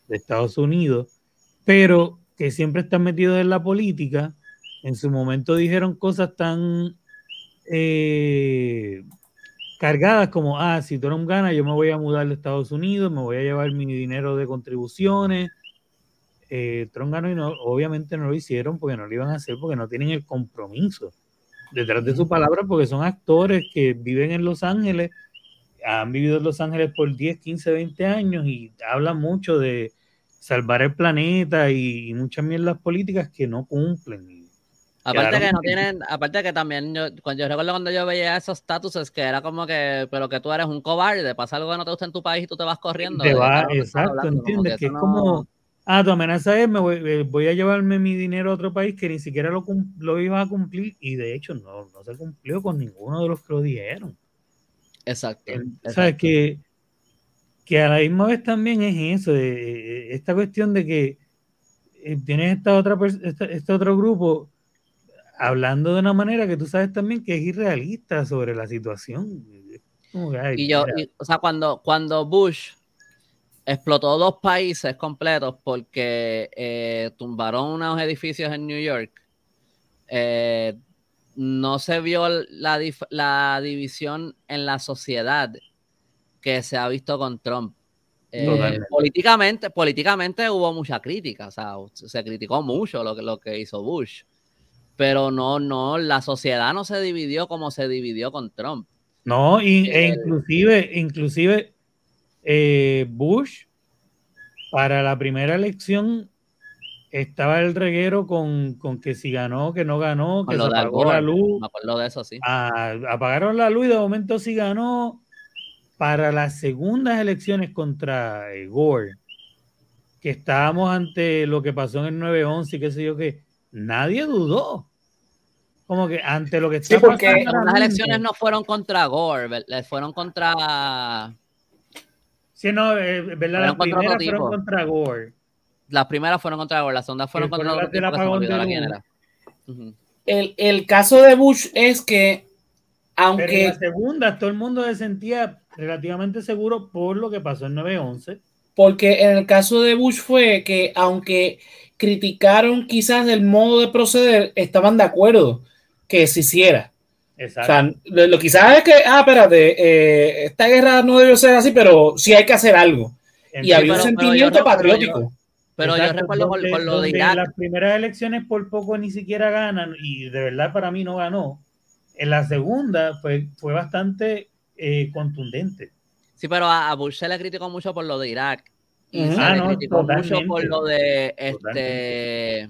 Speaker 3: de Estados Unidos, pero que siempre están metidos en la política, en su momento dijeron cosas tan eh, cargadas como, ah, si Trump gana, yo me voy a mudar de Estados Unidos, me voy a llevar mi dinero de contribuciones. Eh, Trump ganó y no, obviamente no lo hicieron porque no lo iban a hacer, porque no tienen el compromiso detrás de su palabra, porque son actores que viven en Los Ángeles, han vivido en Los Ángeles por 10, 15, 20 años y hablan mucho de salvar el planeta y, y muchas mierdas políticas que no cumplen.
Speaker 2: Aparte que no tienen, aparte que también yo, cuando yo recuerdo cuando yo veía esos statuses que era como que, pero que tú eres un cobarde, pasa algo que no te gusta en tu país y tú te vas corriendo.
Speaker 3: Te
Speaker 2: ¿de qué
Speaker 3: va,
Speaker 2: carajo tú estás
Speaker 3: exacto, ¿entiendes? Que es como, ah, tu amenaza es, me voy, eh, voy a llevarme mi dinero a otro país que ni siquiera lo, lo ibas a cumplir y de hecho no, no se cumplió con ninguno de los que lo dijeron.
Speaker 2: Exacto.
Speaker 3: O sea, que, que a la misma vez también es eso, eh, eh, esta cuestión de que tienes esta otra esta- este otro grupo hablando de una manera que tú sabes también que es irrealista sobre la situación. Como que, ay,
Speaker 2: Y yo, y, o sea, cuando, cuando Bush explotó dos países completos porque eh, tumbaron unos edificios en New York, eh, no se vio la, división en la sociedad que se ha visto con Trump. Eh,
Speaker 3: Totalmente.
Speaker 2: políticamente, políticamente hubo mucha crítica, o sea, se criticó mucho lo que, lo que hizo Bush, pero no, no, la sociedad no se dividió como se dividió con Trump.
Speaker 3: No, y- e
Speaker 2: El-
Speaker 3: inclusive, inclusive eh, Bush para la primera elección estaba el reguero con, con que si ganó, que no ganó, que se
Speaker 2: lo de Al
Speaker 3: apagó la luz.
Speaker 2: Me acuerdo de eso, sí.
Speaker 3: Ah, apagaron la luz y de momento sí ganó para las segundas elecciones contra eh, Gore, que estábamos ante lo que pasó en el 9-11 y qué sé yo qué, nadie dudó. Como que ante lo que
Speaker 1: Sí,
Speaker 3: está
Speaker 1: porque
Speaker 3: pasando ahora
Speaker 2: Las elecciones no fueron contra Gore, ¿ver- les fueron contra.
Speaker 3: Sí, no, eh, ¿verdad? Las primeras
Speaker 2: tipo.
Speaker 3: fueron contra Gore.
Speaker 2: Las primeras fueron contra Gore, las segundas fueron contra
Speaker 3: del apagón de
Speaker 2: la. Ujú.
Speaker 1: El, el caso de Bush es que,
Speaker 3: Pero en
Speaker 1: aunque
Speaker 3: las segundas todo el mundo se sentía relativamente seguro por lo que pasó en 9-11.
Speaker 1: Porque en el caso de Bush fue que aunque criticaron quizás el modo de proceder, estaban de acuerdo que se hiciera. O
Speaker 3: Exacto.
Speaker 1: sea, lo, quizás es que, ah, espérate, eh, esta guerra no debió ser así, pero sí hay que hacer algo. Y había un
Speaker 2: pero- pero yo
Speaker 1: sentimiento
Speaker 2: re- pero yo-
Speaker 1: patriótico.
Speaker 2: Pero yo recuerdo por lo de Irak.
Speaker 3: Las primeras elecciones por poco ni siquiera ganan y de verdad para mí no ganó. En la segunda fue, fue bastante eh, contundente.
Speaker 2: Sí, pero a, a Bush se le criticó mucho por lo de Irak. Y se
Speaker 3: Ah,
Speaker 2: le
Speaker 3: no,
Speaker 2: criticó mucho por lo de este.
Speaker 3: Totalmente.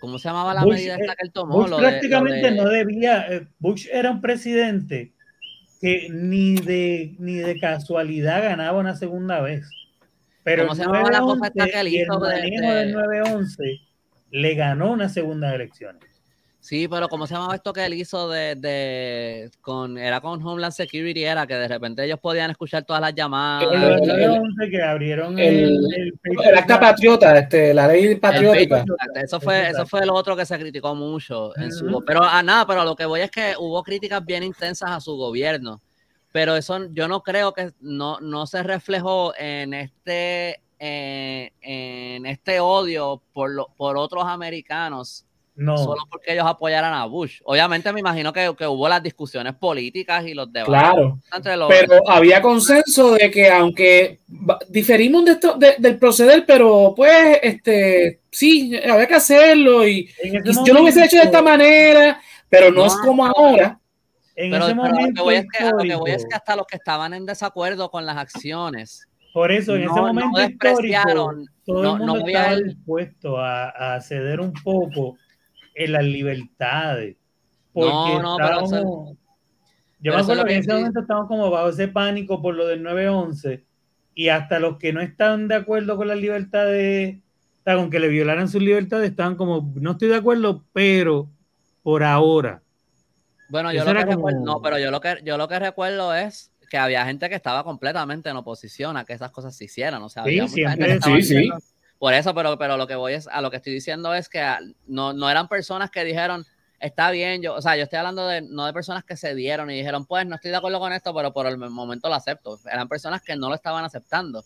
Speaker 2: ¿Cómo se llamaba la
Speaker 3: Bush,
Speaker 2: medida
Speaker 3: eh,
Speaker 2: esta que él tomó?
Speaker 3: Bush
Speaker 2: Lo de- lo
Speaker 3: prácticamente
Speaker 2: de-
Speaker 3: no debía. eh, Bush era un presidente que ni de, ni de casualidad ganaba una segunda vez. Pero
Speaker 2: ¿Cómo
Speaker 3: el
Speaker 2: se llamaba la cosa
Speaker 3: 9-11
Speaker 2: esta que él
Speaker 3: y el
Speaker 2: hizo de-
Speaker 3: manejo
Speaker 2: de-
Speaker 3: del 9-11 le ganó una segunda elección.
Speaker 2: Sí, pero ¿cómo se llamaba esto que él hizo de, de con era con Homeland Security era que de repente ellos podían escuchar todas las llamadas.
Speaker 1: El-
Speaker 3: 9-11 que abrieron
Speaker 1: el-
Speaker 3: el, el,
Speaker 1: El acta patriota, este, la ley patriótica.
Speaker 2: Eso fue, eso fue lo otro que se criticó mucho en su
Speaker 3: Ujú.
Speaker 2: pero a nada, pero lo que voy es que hubo críticas bien intensas a su gobierno. Pero eso yo no creo que no, no se reflejó en este eh, en este odio por lo, por otros americanos
Speaker 3: No,
Speaker 2: solo porque ellos apoyaran a Bush. Obviamente me imagino que, que hubo las discusiones políticas y los debates
Speaker 1: Claro.
Speaker 2: entre los
Speaker 1: Pero había consenso de que aunque diferimos de esto, de- del proceder, pero pues este sí, había que hacerlo y, y yo lo hubiese hecho de esta manera, Pero no, es como ahora.
Speaker 2: En ese momento lo, que voy es que, lo que voy es que hasta los que estaban en desacuerdo con las acciones.
Speaker 3: Por eso, en ese momento histórico, todo el mundo estaba dispuesto a, a, ceder un poco en las libertades. Porque no, no, pero yo me acuerdo que en ese momento estábamos como bajo ese pánico por lo del 9-11 y hasta los que no estaban de acuerdo con las libertades, con que le violaran sus libertades, estaban como, no estoy de acuerdo, pero por ahora.
Speaker 2: Bueno, yo lo que recuerdo, no, pero yo lo que yo lo que recuerdo es que había gente que estaba completamente en oposición a que esas cosas se hicieran. O sea, había sí, sí, sí. Por eso, pero, pero lo que voy es, a lo que estoy diciendo es que no, no eran personas que dijeron, está bien, yo, o sea, yo estoy hablando de no de personas que se dieron y dijeron, pues no estoy de acuerdo con esto, pero por el momento lo acepto. Eran personas que no lo estaban aceptando,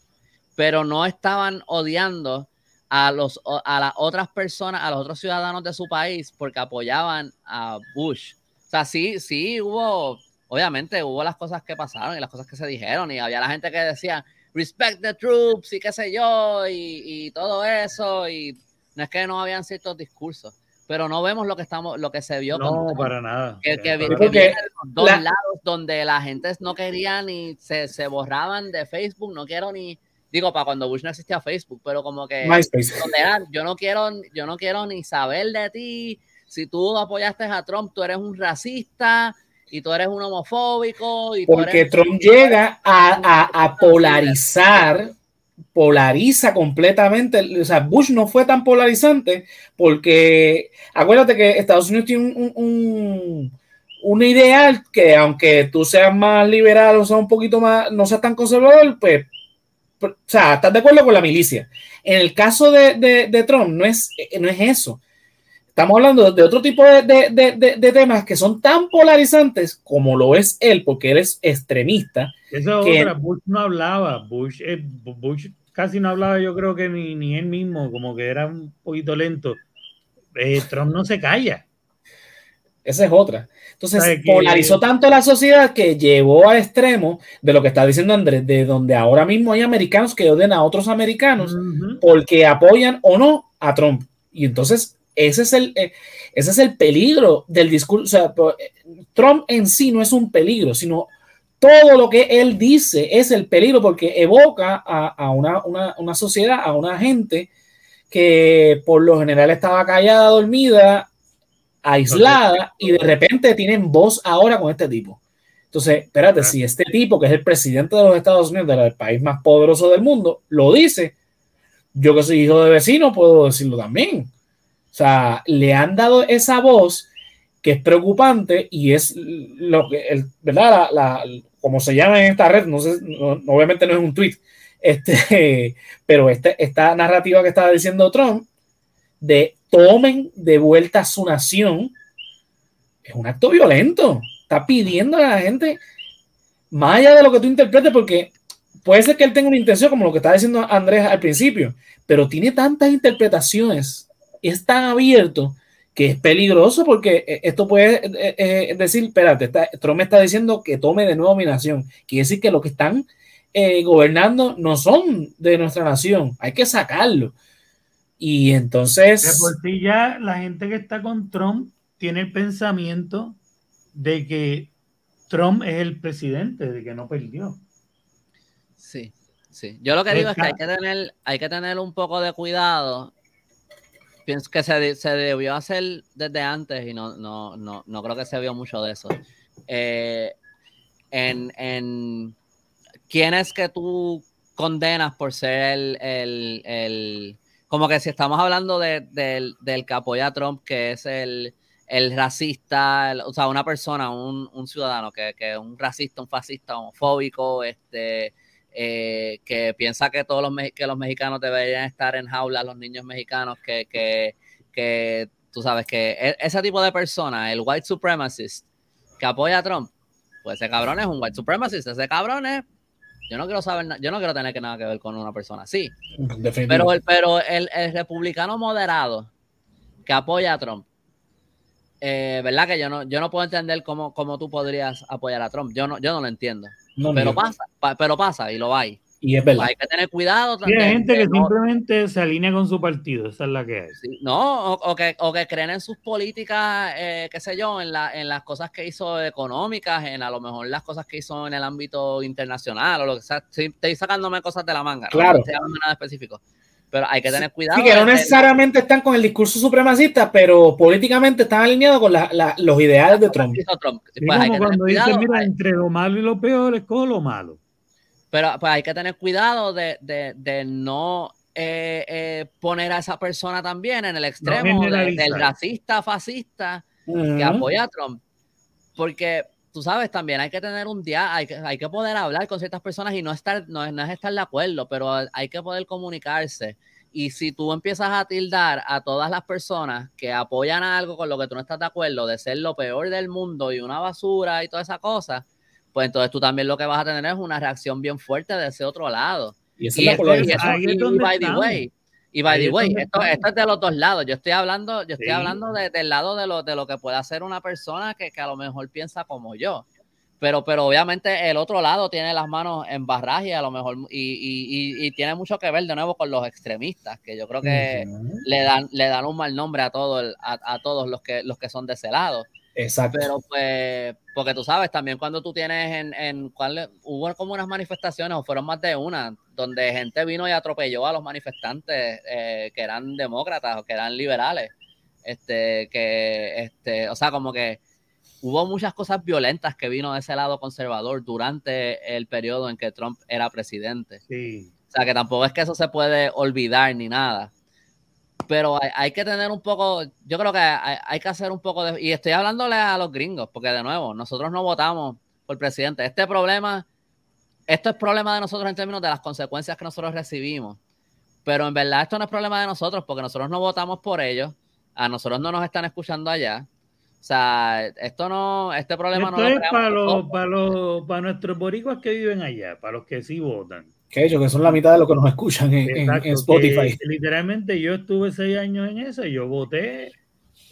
Speaker 2: pero no estaban odiando a los a las otras personas, a los otros ciudadanos de su país porque apoyaban a Bush. O sea, sí, sí hubo, obviamente hubo las cosas que pasaron y las cosas que se dijeron y había la gente que decía respect the troops y qué sé yo y, y todo eso y no es que no habían ciertos discursos pero no vemos lo que estamos, lo que se vio.
Speaker 3: No, para nada.
Speaker 2: Que, que, que dos lados donde la gente no quería ni se, se, borraban de Facebook, no quiero ni, digo, para cuando Bush no existía Facebook, pero como que yo no quiero, yo no quiero ni saber de ti. Si tú apoyaste a Trump, tú eres un racista y tú eres un homofóbico. Y
Speaker 1: Porque Trump llega a, a, a polarizar polariza completamente. O sea, Bush no fue tan polarizante porque acuérdate que Estados Unidos tiene un, un, ideal que aunque tú seas más liberal o sea un poquito más, no seas tan conservador, pues, o sea, estás de acuerdo con la milicia. En el caso de, de, Trump no es, no es eso. Estamos hablando de otro tipo de, temas que son tan polarizantes como lo es él, porque él es extremista.
Speaker 3: Eso otra, Bush no hablaba, Bush, eh, Bush casi no hablaba, yo creo que ni, ni él mismo, como que era un poquito lento. Eh, Trump no se calla.
Speaker 1: Esa es otra. Entonces, polarizó tanto la sociedad que llevó al extremo de lo que está diciendo Andrés, de donde ahora mismo hay americanos que odian a otros americanos porque apoyan o no a Trump. Y entonces ese es el, eh, ese es el peligro del discurso. O sea, eh, Trump en sí no es un peligro, sino todo lo que él dice es el peligro porque evoca a, una, una, sociedad, a una gente que por lo general estaba callada, dormida, aislada y de repente tienen voz ahora con este tipo. Entonces, espérate, si este tipo, que es el presidente de los Estados Unidos, del país más poderoso del mundo, lo dice, yo que soy hijo de vecino puedo decirlo también. O sea, le han dado esa voz que es preocupante y es lo que, el, ¿verdad? La, como se llama en esta red, no sé, obviamente no es un tweet, este, pero este, esta narrativa que estaba diciendo Trump de tomen de vuelta a su nación es un acto violento. Está pidiendo a la gente, más allá de lo que tú interpretes, porque puede ser que él tenga una intención, como lo que estaba diciendo Andrés al principio, pero tiene tantas interpretaciones es tan abierto que es peligroso porque eh, esto puede eh, eh, decir, espérate, Trump me está diciendo que tome de nuevo mi nación. Quiere decir que los que están gobernando no son de nuestra nación, hay que sacarlo. Y entonces...
Speaker 3: De por sí ya la gente que está con Trump tiene el pensamiento de que Trump es el presidente, de que no perdió.
Speaker 2: Sí, sí. Yo lo que digo es que hay que tener, hay que tener un poco de cuidado pienso que se, se, debió hacer desde antes y no, no, no, no creo que se vio mucho de eso. Eh, en, en quién es que tú condenas por ser el, el, el como que si estamos hablando de, del, del que apoya a Trump, que es el, el racista, o sea, una persona, un, un ciudadano que, que, es un racista, un fascista, homofóbico, este, eh, que piensa que todos los, que los mexicanos deberían estar en jaula, los niños mexicanos, que, que, que tú sabes que e, ese tipo de persona, el white supremacist, que apoya a Trump, pues ese cabrón es un white supremacist, ese cabrón es, yo no quiero saber, yo no quiero tener que nada que ver con una persona así. Pero, el, pero el, el, republicano moderado que apoya a Trump, eh, ¿verdad? Que yo no, yo no puedo entender cómo, cómo tú podrías apoyar a Trump. Yo no, yo no lo entiendo pero pasa, pero pasa y lo hay.
Speaker 1: Y es verdad.
Speaker 2: Hay que tener cuidado.
Speaker 3: hay
Speaker 2: de-
Speaker 3: gente
Speaker 2: de
Speaker 3: que
Speaker 2: no-
Speaker 3: simplemente se alinea con su partido, esa es la que hay.
Speaker 2: No, o, o que, o que creen en sus políticas, eh, qué sé yo, en, la, en las cosas que hizo económicas, en a lo mejor las cosas que hizo en el ámbito internacional o lo que sea. Sí, estoy sacándome cosas de la manga, ¿no?
Speaker 1: Claro.
Speaker 2: no estoy hablando de nada específico. Pero hay que tener cuidado.
Speaker 1: Sí, que no necesariamente están con el discurso supremacista, pero políticamente están alineados con la- la- los ideales de Trump.
Speaker 2: Pues hay
Speaker 3: como
Speaker 2: que tener
Speaker 3: cuando
Speaker 2: cuidado,
Speaker 3: mira,
Speaker 2: hay-
Speaker 3: entre lo malo y lo peor, escojo lo malo.
Speaker 2: pero pues hay que tener cuidado de, de- de no eh, eh, poner a esa persona también en el extremo de- del racista, fascista, que apoya a Trump. Porque tú sabes, también hay que tener un día, hay que, hay que poder hablar con ciertas personas y no estar, no, es- no es estar de acuerdo, pero hay que poder comunicarse. Y si tú empiezas a tildar a todas las personas que apoyan a algo con lo que tú no estás de acuerdo, de ser lo peor del mundo y una basura y toda esa cosa, pues entonces tú también lo que vas a tener es una reacción bien fuerte de ese otro lado.
Speaker 1: Y esa es
Speaker 2: Y,
Speaker 1: la
Speaker 2: y
Speaker 1: polarización.
Speaker 2: Y- by the way, esto, esto es de los dos lados. Yo estoy hablando, yo estoy
Speaker 3: Sí.
Speaker 2: hablando de- del lado de lo, de lo que puede hacer una persona que, que a lo mejor piensa como yo. Pero, pero obviamente el otro lado tiene las manos en barraje a lo mejor y, y- y- y tiene mucho que ver de nuevo con los extremistas, que yo creo que le dan, le dan un mal nombre a todo el- a, a todos los que los que son de ese lado.
Speaker 1: Exacto.
Speaker 2: Pero pues, porque tú sabes, también cuando tú tienes en, en ¿cuál- hubo como unas manifestaciones, o fueron más de una, donde gente vino y atropelló a los manifestantes eh, que eran demócratas o que eran liberales. Este, que, este, o sea, como que hubo muchas cosas violentas que vino de ese lado conservador durante el periodo en que Trump era presidente.
Speaker 3: Sí.
Speaker 2: O sea, que tampoco es que eso se puede olvidar ni nada. Pero hay, hay que tener un poco, yo creo que hay, hay que hacer un poco de... Y estoy hablándole a los gringos, porque de nuevo, nosotros no votamos por presidente. Este problema, esto es problema de nosotros en términos de las consecuencias que nosotros recibimos. Pero en verdad esto no es problema de nosotros, porque nosotros no votamos por ellos. A nosotros no nos están escuchando allá. O sea, esto no, este problema
Speaker 3: Esto
Speaker 2: no lo
Speaker 3: es para, los, para, los, para nuestros boricuas que viven allá, para los que sí votan.
Speaker 1: Que de hecho, que son la mitad de lo que nos escuchan en, en-
Speaker 3: Exacto,
Speaker 1: en Spotify.
Speaker 3: que literalmente yo estuve seis años en eso y yo voté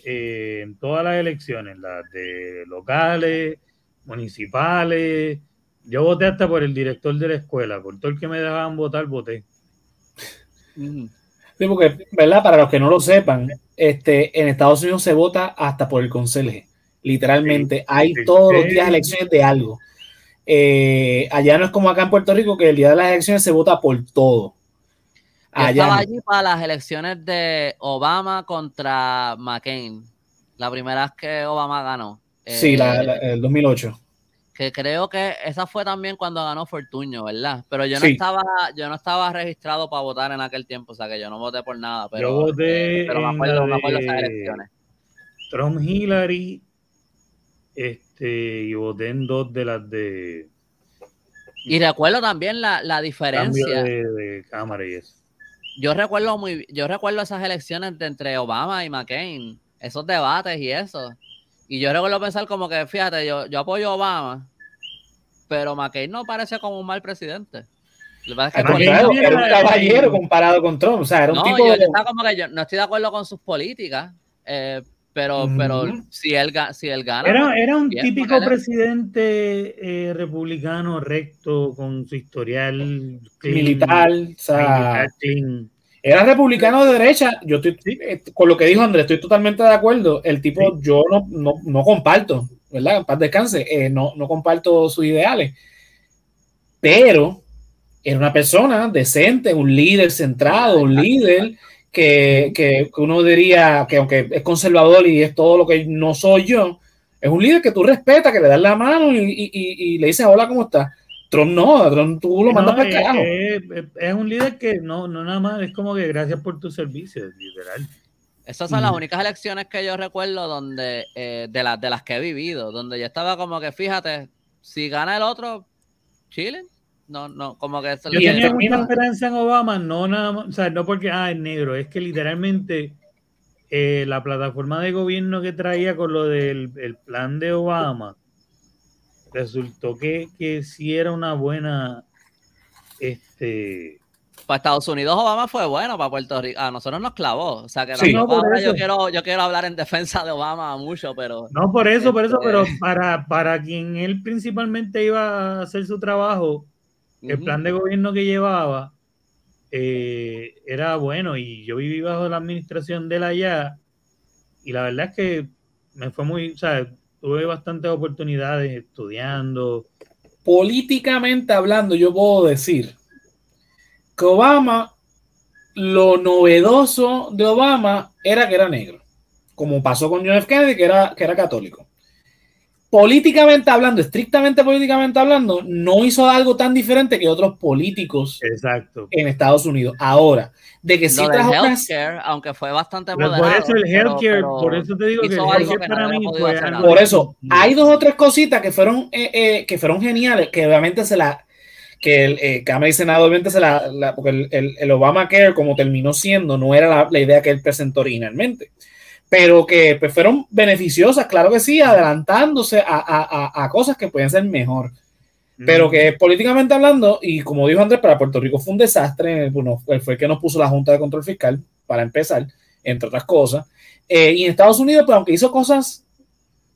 Speaker 3: eh, en todas las elecciones, las de locales, municipales. Yo voté hasta por el director de la escuela, por todo el que me dejaban votar, voté.
Speaker 1: Sí, porque, ¿verdad? Para los que no lo sepan, este, en Estados Unidos se vota hasta por el conserje. Literalmente,
Speaker 3: Sí,
Speaker 1: hay
Speaker 3: sí,
Speaker 1: todos los días elecciones de algo. Eh, allá no es como acá en Puerto Rico, que el día de las elecciones se vota por todo.
Speaker 2: Yo
Speaker 1: Allá
Speaker 2: estaba
Speaker 1: no.
Speaker 2: allí para las elecciones de Obama contra McCain. La primera vez que Obama ganó.
Speaker 1: Sí,
Speaker 2: Eh,
Speaker 1: la- la- el 2008.
Speaker 2: que creo que esa fue también cuando ganó Fortuño, ¿verdad? Pero yo no
Speaker 1: Sí.
Speaker 2: estaba, yo no estaba registrado para votar en aquel tiempo, o sea que yo no voté por nada, pero,
Speaker 3: Yo voté
Speaker 2: eh, pero me acuerdo,
Speaker 3: la
Speaker 2: me acuerdo de esas elecciones.
Speaker 3: Trump Hillary, este, y voté en dos de las de
Speaker 2: Y recuerdo también la, la diferencia.
Speaker 3: de, de cámara y eso.
Speaker 2: Yo recuerdo muy, yo recuerdo esas elecciones de entre Obama y McCain, esos debates y eso. Y yo recuerdo pensar como que, fíjate, yo, yo apoyo a Obama, pero McCain no parece como un mal presidente. Lo que es
Speaker 1: era un caballero comparado con Trump. O sea, era un
Speaker 2: no,
Speaker 1: tipo.
Speaker 2: yo estaba como que yo no estoy de acuerdo con sus políticas, eh, pero, pero si él, si él gana,
Speaker 3: Era, era un
Speaker 2: bien,
Speaker 3: típico
Speaker 2: él-
Speaker 3: presidente eh, republicano recto con su historial clean,
Speaker 1: militar, o sea,
Speaker 3: militar
Speaker 1: era republicano de derecha. Yo estoy, eh, con lo que dijo Andrés, estoy totalmente de acuerdo. El tipo,
Speaker 3: Sí.
Speaker 1: yo no, no, no comparto, ¿verdad? En paz descanse, eh, no, no comparto sus ideales. Pero era una persona decente, un líder centrado, un líder que, que, que uno diría que aunque es conservador y es todo lo que no soy yo, es un líder que tú respetas, que le das la mano y, y- y- y le dices hola, ¿cómo estás? Trump no, Trump tú lo mandas
Speaker 3: No,
Speaker 1: para el carajo.
Speaker 3: eh, eh, es un líder que no, no nada más, es como que gracias por tus servicios, literal.
Speaker 2: esas son las únicas elecciones que yo recuerdo donde, eh, de, las de las que he vivido, donde yo estaba como que, fíjate, si gana el otro, Chile, no, no, como que...
Speaker 3: Yo
Speaker 1: Y en
Speaker 3: tenía
Speaker 1: términos-
Speaker 3: mucha esperanza en Obama, no nada más, o sea, no porque, ah, es negro, es que literalmente eh, la plataforma de gobierno que traía con lo del el plan de Obama resultó que, que sí era una buena, este,
Speaker 2: Para Estados Unidos Obama fue bueno, para Puerto Rico, a nosotros nos clavó, o sea que
Speaker 1: Sí.
Speaker 3: No,
Speaker 2: yo
Speaker 3: eso.
Speaker 2: quiero, yo quiero hablar en defensa de Obama mucho, pero...
Speaker 3: no por eso, por eso,
Speaker 2: Este-
Speaker 3: pero para, para quien él principalmente iba a hacer su trabajo, el plan de gobierno que llevaba eh, era bueno y yo viví bajo la administración de él allá y la verdad es que me fue muy, o sea, tuve bastantes oportunidades estudiando.
Speaker 1: Políticamente hablando, yo puedo decir que Obama, lo novedoso de Obama era que era negro, como pasó con John F. Kennedy, que era, que era católico políticamente hablando, estrictamente políticamente hablando, no hizo algo tan diferente que otros políticos
Speaker 3: Exacto.
Speaker 1: en Estados Unidos. Ahora, de que sí
Speaker 2: trajo aunque fue bastante moderado.
Speaker 3: Por eso el healthcare, por eso te digo que el healthcare para mí fue
Speaker 1: Por eso, hay dos o tres cositas que fueron, eh, eh, que fueron geniales, que obviamente se la que el eh, Cámara y Senado obviamente se la, porque el, el, el Obamacare como terminó siendo no era la, la idea que él presentó originalmente pero que pues, fueron beneficiosas, claro que sí, adelantándose a, a, a cosas que pueden ser mejor. Pero que políticamente hablando, y como dijo Andrés, para Puerto Rico fue un desastre, bueno, fue el que nos puso la Junta de Control Fiscal, para empezar, entre otras cosas. Eh, y en Estados Unidos, pues aunque hizo cosas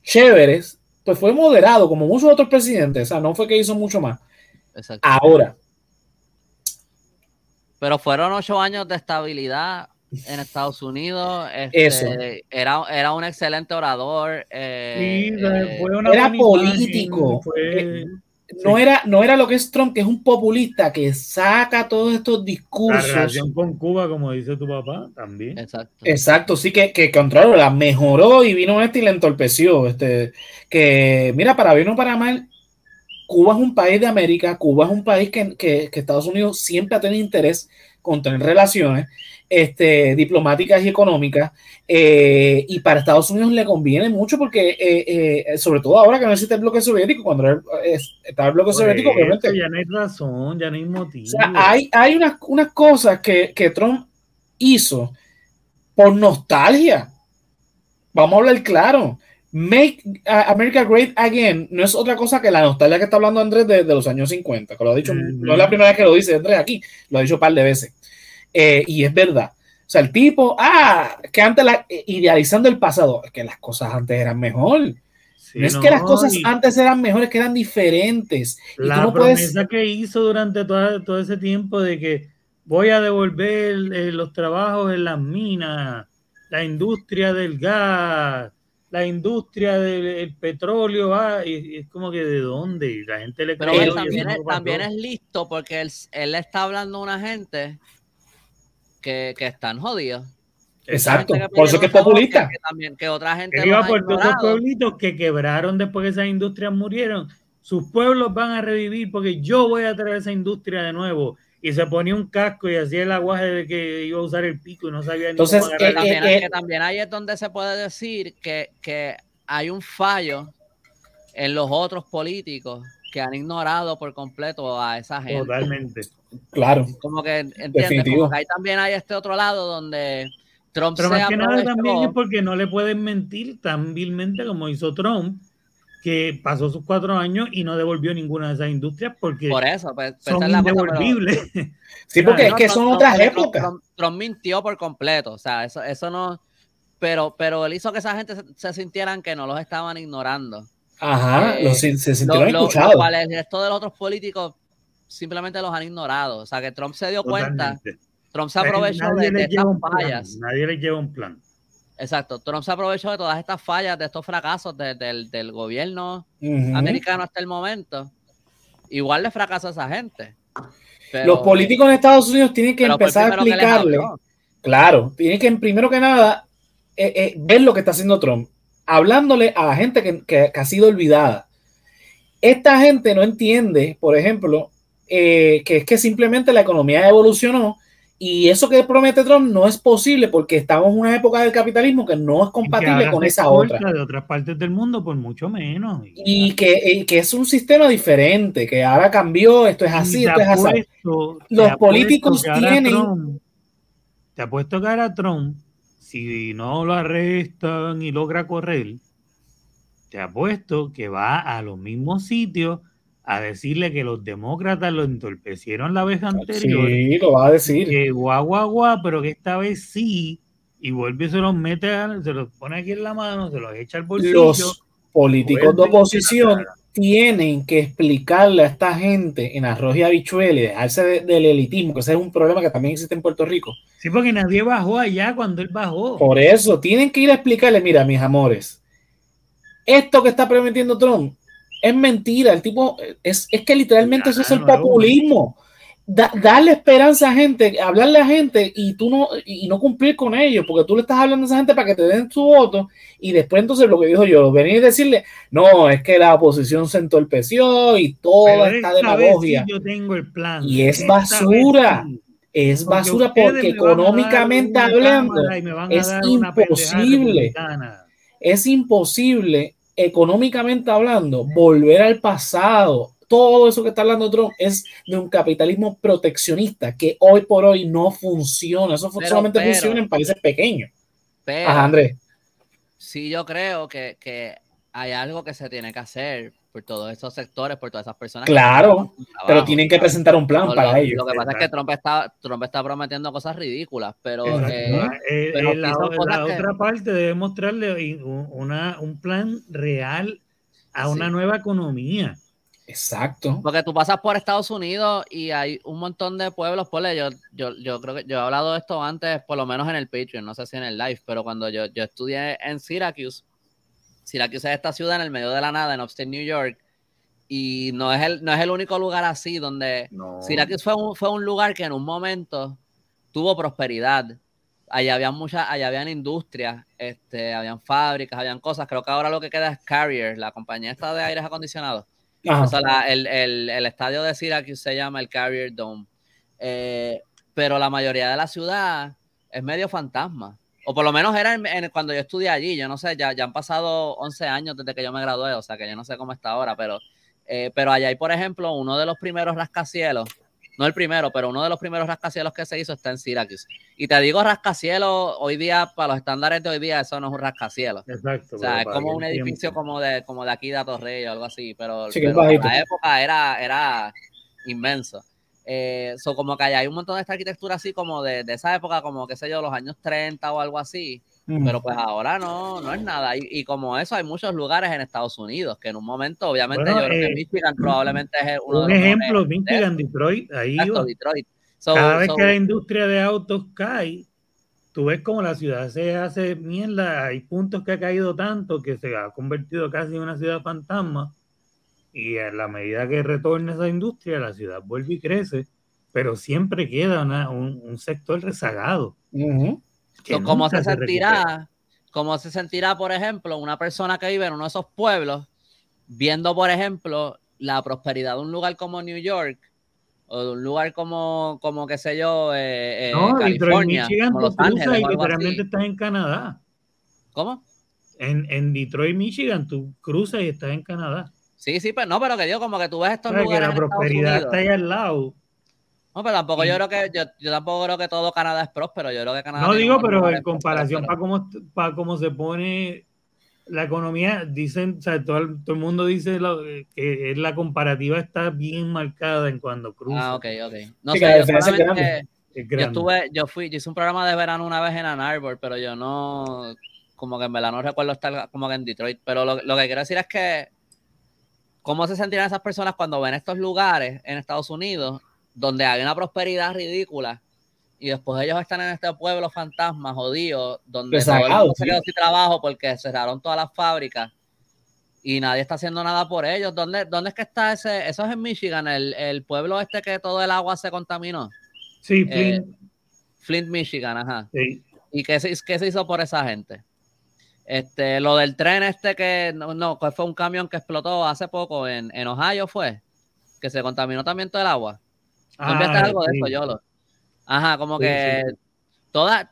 Speaker 1: chéveres, pues fue moderado, como muchos otros presidentes, o sea, no fue que hizo mucho más. Ahora.
Speaker 2: Pero fueron ocho años de estabilidad en Estados Unidos. Este, era, era un excelente orador. Eh,
Speaker 1: eh, era político. No, era, no era lo que es Trump, que es un populista que saca todos estos discursos. La
Speaker 3: relación con Cuba, como dice tu papá, también.
Speaker 1: Exacto. Exacto, sí, que, que la mejoró y vino este y la entorpeció. Este, que, mira, para bien o para mal, Cuba es un país de América, Cuba es un país que, que, que Estados Unidos siempre ha tenido interés con tener relaciones este, diplomáticas y económicas, eh, y para Estados Unidos le conviene mucho porque, eh, eh, sobre todo ahora que no existe el bloque soviético, cuando estaba el bloque soviético, obviamente.
Speaker 3: Ya no hay razón, ya no hay motivo.
Speaker 1: hay, hay unas, unas cosas que, que Trump hizo por nostalgia. Vamos a hablar claro. Make America Great Again no es otra cosa que la nostalgia que está hablando Andrés de, los años 50, que lo ha dicho, no es la primera vez que lo dice Andrés aquí, lo ha dicho un par de veces. Eh, y es verdad. O sea, el tipo, ah, que antes la, eh, idealizando el pasado, que las cosas antes eran mejor. no es que las cosas antes eran mejores, que eran diferentes.
Speaker 3: La promesa que hizo durante todo, todo, ese tiempo de que voy a devolver eh, los trabajos en las minas, la industria del gas, la industria del petróleo, va, y, es como que de dónde, la gente le
Speaker 2: Pero también, es, también es listo porque él, él está hablando a una gente que, están jodidos.
Speaker 1: Exacto, por eso que es populista.
Speaker 2: Que, también, que otra gente.
Speaker 3: iba por todos esos pueblitos que quebraron después que esas industrias murieron. Sus pueblos van a revivir porque yo voy a traer esa industria de nuevo. Y se ponía un casco y hacía el aguaje de que iba a usar el pico y no sabía
Speaker 2: Entonces, ni cómo eh, también, eh, que también ahí es donde se puede decir que, que hay un fallo en los otros políticos que han ignorado por completo a esa gente.
Speaker 3: Totalmente.
Speaker 1: Claro.
Speaker 2: Como que, ¿entiendes? Como que ahí también hay este otro lado donde Trump
Speaker 3: Pero más que nada también es porque no le pueden mentir tan vilmente como hizo Trump, que pasó sus cuatro años y no devolvió ninguna de esas industrias porque
Speaker 2: por eso, pues,
Speaker 3: pues son indevolvibles.
Speaker 1: sí, porque es que son otras épocas.
Speaker 2: Trump, mintió por completo, o sea, eso, eso no... Pero, pero él hizo que esa gente se, sintieran que no los estaban ignorando.
Speaker 1: Ajá, eh, se, sintieron escuchados.
Speaker 2: el resto de los otros políticos simplemente los han ignorado. O sea, que Trump se dio cuenta, Trump se aprovechó de, estas fallas.
Speaker 3: Nadie le lleva un plan.
Speaker 2: Exacto, Trump se aprovechó de todas estas fallas, de estos fracasos del, gobierno americano hasta el momento. Igual le fracasó a esa gente.
Speaker 1: Los políticos en Estados Unidos tienen que empezar a explicarle. Claro, tienen que primero que nada eh, eh, ver lo que está haciendo Trump, hablándole a la gente que, que ha sido olvidada. Esta gente no entiende, por ejemplo, eh, que es que simplemente la economía evolucionó y eso que promete Trump no es posible porque estamos en una época del capitalismo que no es compatible con esa otra.
Speaker 3: De otras partes del mundo, por mucho menos.
Speaker 1: Y que, que, es un sistema diferente, que ahora cambió, esto es así, esto es así. Los políticos tienen...
Speaker 3: te apuesto que ahora Trump, si no lo arrestan y logra correr, te apuesto que va a los mismos sitios a decirle que los demócratas lo entorpecieron la vez anterior.
Speaker 1: Sí, lo va a decir.
Speaker 3: Que guau, guau, guau, pero que esta vez sí. Y vuelve y se los mete, se los pone aquí en la mano, se los echa al bolsillo.
Speaker 1: Los políticos de oposición tienen que explicarle a esta gente en arroz y habichuela y dejarse del elitismo, que ese es un problema que también existe en Puerto Rico.
Speaker 3: Sí, porque nadie bajó allá cuando él bajó.
Speaker 1: Por eso, tienen que ir a explicarle, mira, mis amores, esto que está prometiendo Trump es mentira. El tipo es, es que literalmente eso es el populismo darle esperanza a gente, hablarle a gente y tú no, y no cumplir con ellos, porque tú le estás hablando a esa gente para que te den su voto y después entonces lo que dijo yo, venir y decirle, no, es que la oposición se entorpeció y toda esta demagogia.
Speaker 3: yo tengo el plan.
Speaker 1: Y es basura. Es basura porque económicamente hablando es imposible. Es imposible económicamente hablando volver al pasado todo eso que está hablando Trump es de un capitalismo proteccionista que hoy por hoy no funciona. Eso solamente funciona en países pequeños.
Speaker 2: Pero, Andrés. Sí, yo creo que, que, hay algo que se tiene que hacer por todos esos sectores, por todas esas personas.
Speaker 1: Claro, pero tienen que presentar un plan para ellos.
Speaker 2: Lo que pasa es que Trump está, Trump está prometiendo cosas ridículas, pero, eh,
Speaker 3: eh, eh, la, otra parte debe mostrarle una, un plan real a una nueva economía.
Speaker 1: Exacto.
Speaker 2: Porque tú pasas por Estados Unidos y hay un montón de pueblos, por yo, yo, yo creo que yo he hablado de esto antes, por lo menos en el Patreon, no sé si en el live, pero cuando yo, yo estudié en Syracuse, Syracuse es esta ciudad en el medio de la nada, en Upstate New York, y no es el, no es el único lugar así donde Syracuse fue un, fue un lugar que en un momento tuvo prosperidad. Allá habían muchas, allá habían industrias, este, habían fábricas, habían cosas. Creo que ahora lo que queda es Carrier, la compañía esta de aires acondicionados o sea, el, el, el, estadio de Syracuse se llama el Carrier Dome. Eh, pero la mayoría de la ciudad es medio fantasma. O por lo menos era cuando yo estudié allí. Yo no sé, ya, ya han pasado 11 años desde que yo me gradué, o sea que yo no sé cómo está ahora, pero, eh, pero allá hay, por ejemplo, uno de los primeros rascacielos no el primero, pero uno de los primeros rascacielos que se hizo está en Syracuse. Y te digo rascacielos, hoy día, para los estándares de hoy día, eso no es un rascacielos. Exacto. O sea, es como un edificio como de, como de aquí de Atorrey o algo así, pero, en la época era, era inmenso. Eh, como que hay un montón de esta arquitectura así como de, de esa época, como qué sé yo, los años 30 o algo así. Pero pues ahora no, no es nada. Y, como eso, hay muchos lugares en Estados Unidos que en un momento, obviamente, yo creo que eh, Michigan probablemente es uno
Speaker 3: un
Speaker 2: de
Speaker 3: los ejemplo, Michigan, Detroit, ahí Detroit. Cada vez que la industria de autos cae, tú ves como la ciudad se hace mierda. Hay puntos que ha caído tanto que se ha convertido casi en una ciudad fantasma. Y a la medida que retorna esa industria, la ciudad vuelve y crece, pero siempre queda un, sector rezagado.
Speaker 2: ¿Cómo se, sentirá? ¿Cómo se sentirá, por ejemplo, una persona que vive en uno de esos pueblos viendo, por ejemplo, la prosperidad de un lugar como New York o de un lugar como, como qué sé yo, eh, eh no, California,
Speaker 3: Michigan, como Los Ángeles, y literalmente estás en Canadá.
Speaker 2: ¿Cómo?
Speaker 3: En, en, Detroit, Michigan, tú cruzas y estás en Canadá.
Speaker 2: Sí, sí, pero no, pero que digo, como que tú ves estos lugares.
Speaker 3: Que la prosperidad está ahí al lado.
Speaker 2: No, pero tampoco yo creo que yo, tampoco creo que todo Canadá es próspero. Yo creo que Canadá.
Speaker 3: No digo, pero en comparación para cómo, para cómo se pone la economía, dicen, o sea, todo, el, todo el mundo dice que la comparativa está bien marcada en cuando cruza.
Speaker 2: Ah, ok, ok. No sé, yo, yo estuve, yo fui, yo hice un programa de verano una vez en Ann Arbor, pero yo no, como que en verdad no recuerdo estar como que en Detroit. Pero lo, lo que quiero decir es que, ¿cómo se sentirán esas personas cuando ven estos lugares en Estados Unidos donde hay una prosperidad ridícula y después ellos están en este pueblo fantasma jodido, donde todo el mundo se quedó sin trabajo porque cerraron todas las fábricas y nadie está haciendo nada por ellos. ¿Dónde, dónde es que está ese? Eso es en Michigan, el, el pueblo este que todo el agua se contaminó.
Speaker 3: Sí, eh,
Speaker 2: Flint. Flint, Michigan, ajá. Sí. ¿Y qué se, qué se hizo por esa gente? Este, lo del tren este que, no, no, fue un camión que explotó hace poco en, en Ohio fue, que se contaminó también todo el agua. Ah, algo de eso, Yolo. Ajá, como que toda,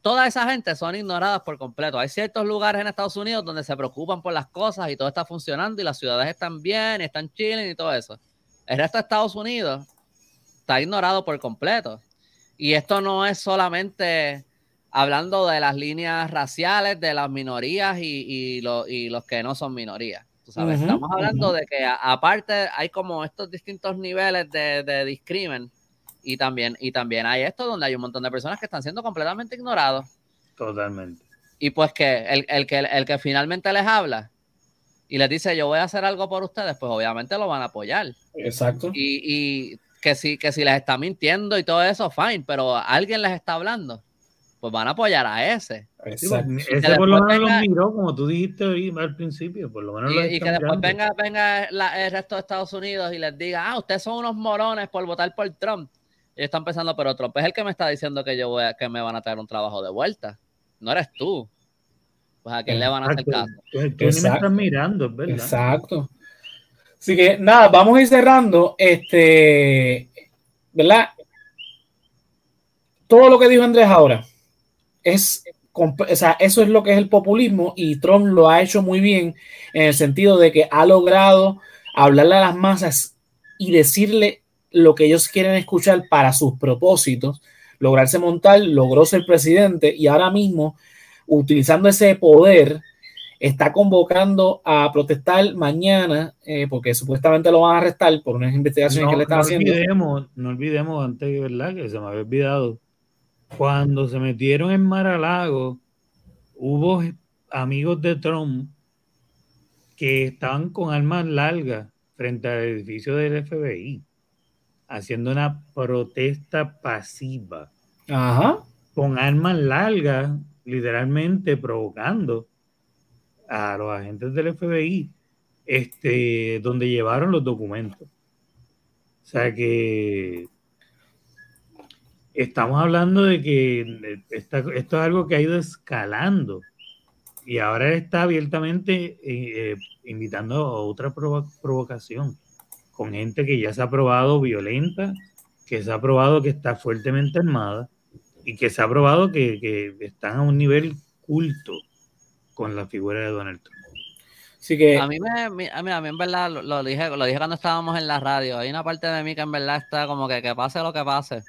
Speaker 2: toda esa gente son ignoradas por completo. Hay ciertos lugares en Estados Unidos donde se preocupan por las cosas y todo está funcionando y las ciudades están bien, y están chilling y todo eso. El resto de Estados Unidos está ignorado por completo. Y esto no es solamente hablando de las líneas raciales, de las minorías y, y los que no son minorías. Estamos hablando de que aparte hay como estos distintos niveles de, de discrimen y también, y también hay esto donde hay un montón de personas que están siendo completamente ignorados.
Speaker 3: Totalmente.
Speaker 2: Y pues que el, el que el que finalmente les habla y les dice yo voy a hacer algo por ustedes, pues obviamente lo van a apoyar.
Speaker 1: Exacto.
Speaker 2: Y, que, si, que si les está mintiendo y todo eso, fine, pero alguien les está hablando, pues van a apoyar a ese.
Speaker 3: Pues, ese por lo menos lo miró, como tú dijiste al principio, por lo menos
Speaker 2: Y, que después venga, venga el resto de Estados Unidos y les diga, ah, ustedes son unos morones por votar por Trump. Y están pensando, pero Trump es el que me está diciendo que yo voy a, que me van a traer un trabajo de vuelta. No eres tú. Pues a quién le van a hacer caso.
Speaker 3: Pues tú ni me estás mirando, ¿verdad?
Speaker 1: Exacto. Así que nada, vamos a ir cerrando. Este, ¿verdad? Todo lo que dijo Andrés ahora es, o sea, eso es lo que es el populismo y Trump lo ha hecho muy bien en el sentido de que ha logrado hablarle a las masas y decirle lo que ellos quieren escuchar para sus propósitos, lograrse montar, logró ser presidente y ahora mismo, utilizando ese poder, está convocando a protestar mañana, eh, porque supuestamente lo van a arrestar por unas investigaciones que le están haciendo.
Speaker 3: Olvidemos, no olvidemos antes, ¿verdad? Que se me había olvidado. Cuando se metieron en Mar-a-Lago, hubo amigos de Trump que estaban con armas largas frente al edificio del FBI haciendo una protesta pasiva.
Speaker 1: Ajá.
Speaker 3: Con armas largas, literalmente provocando a los agentes del FBI, este, donde llevaron los documentos. O sea que estamos hablando de que esto es algo que ha ido escalando y ahora está abiertamente eh, invitando a otra provocación con gente que ya se ha probado violenta, que se ha probado que está fuertemente armada y que se ha probado que, que están a un nivel culto con la figura de Donald Trump.
Speaker 2: Así que... A mí, me, a, mí, a mí en verdad lo, dije, lo dije cuando estábamos en la radio. Hay una parte de mí que en verdad está como que que pase lo que pase.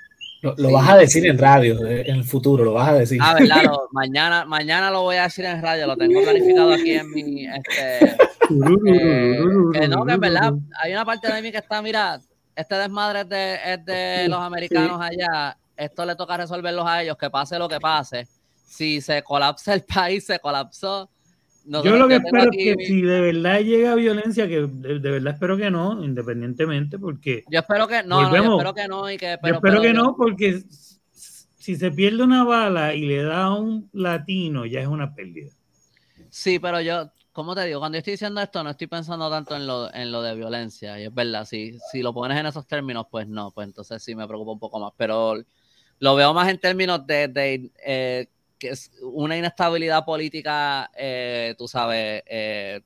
Speaker 1: Lo, vas a decir en radio eh, en el futuro, lo vas a decir.
Speaker 2: Ah, verdad, mañana, mañana lo voy a decir en radio, lo tengo planificado aquí en mi. Este, eh, que no, que en verdad hay una parte de mí que está, mira, este desmadre es de, es de los americanos allá, esto le toca resolverlos a ellos, que pase lo que pase. Si se colapsa el país, se colapsó
Speaker 3: yo lo que espero es que si de verdad llega violencia, que de, verdad espero que no, independientemente, porque.
Speaker 2: Yo espero que no, yo espero que no. Y que,
Speaker 3: yo espero que no, porque si se pierde una bala y le da a un latino, ya es una pérdida.
Speaker 2: Sí, pero yo, como te digo, cuando estoy diciendo esto, no estoy pensando tanto en lo, en lo de violencia, y es verdad, si, si lo pones en esos términos, pues no, pues entonces sí me preocupa un poco más, pero lo veo más en términos de, de eh, que es una inestabilidad política, eh, tú sabes, eh,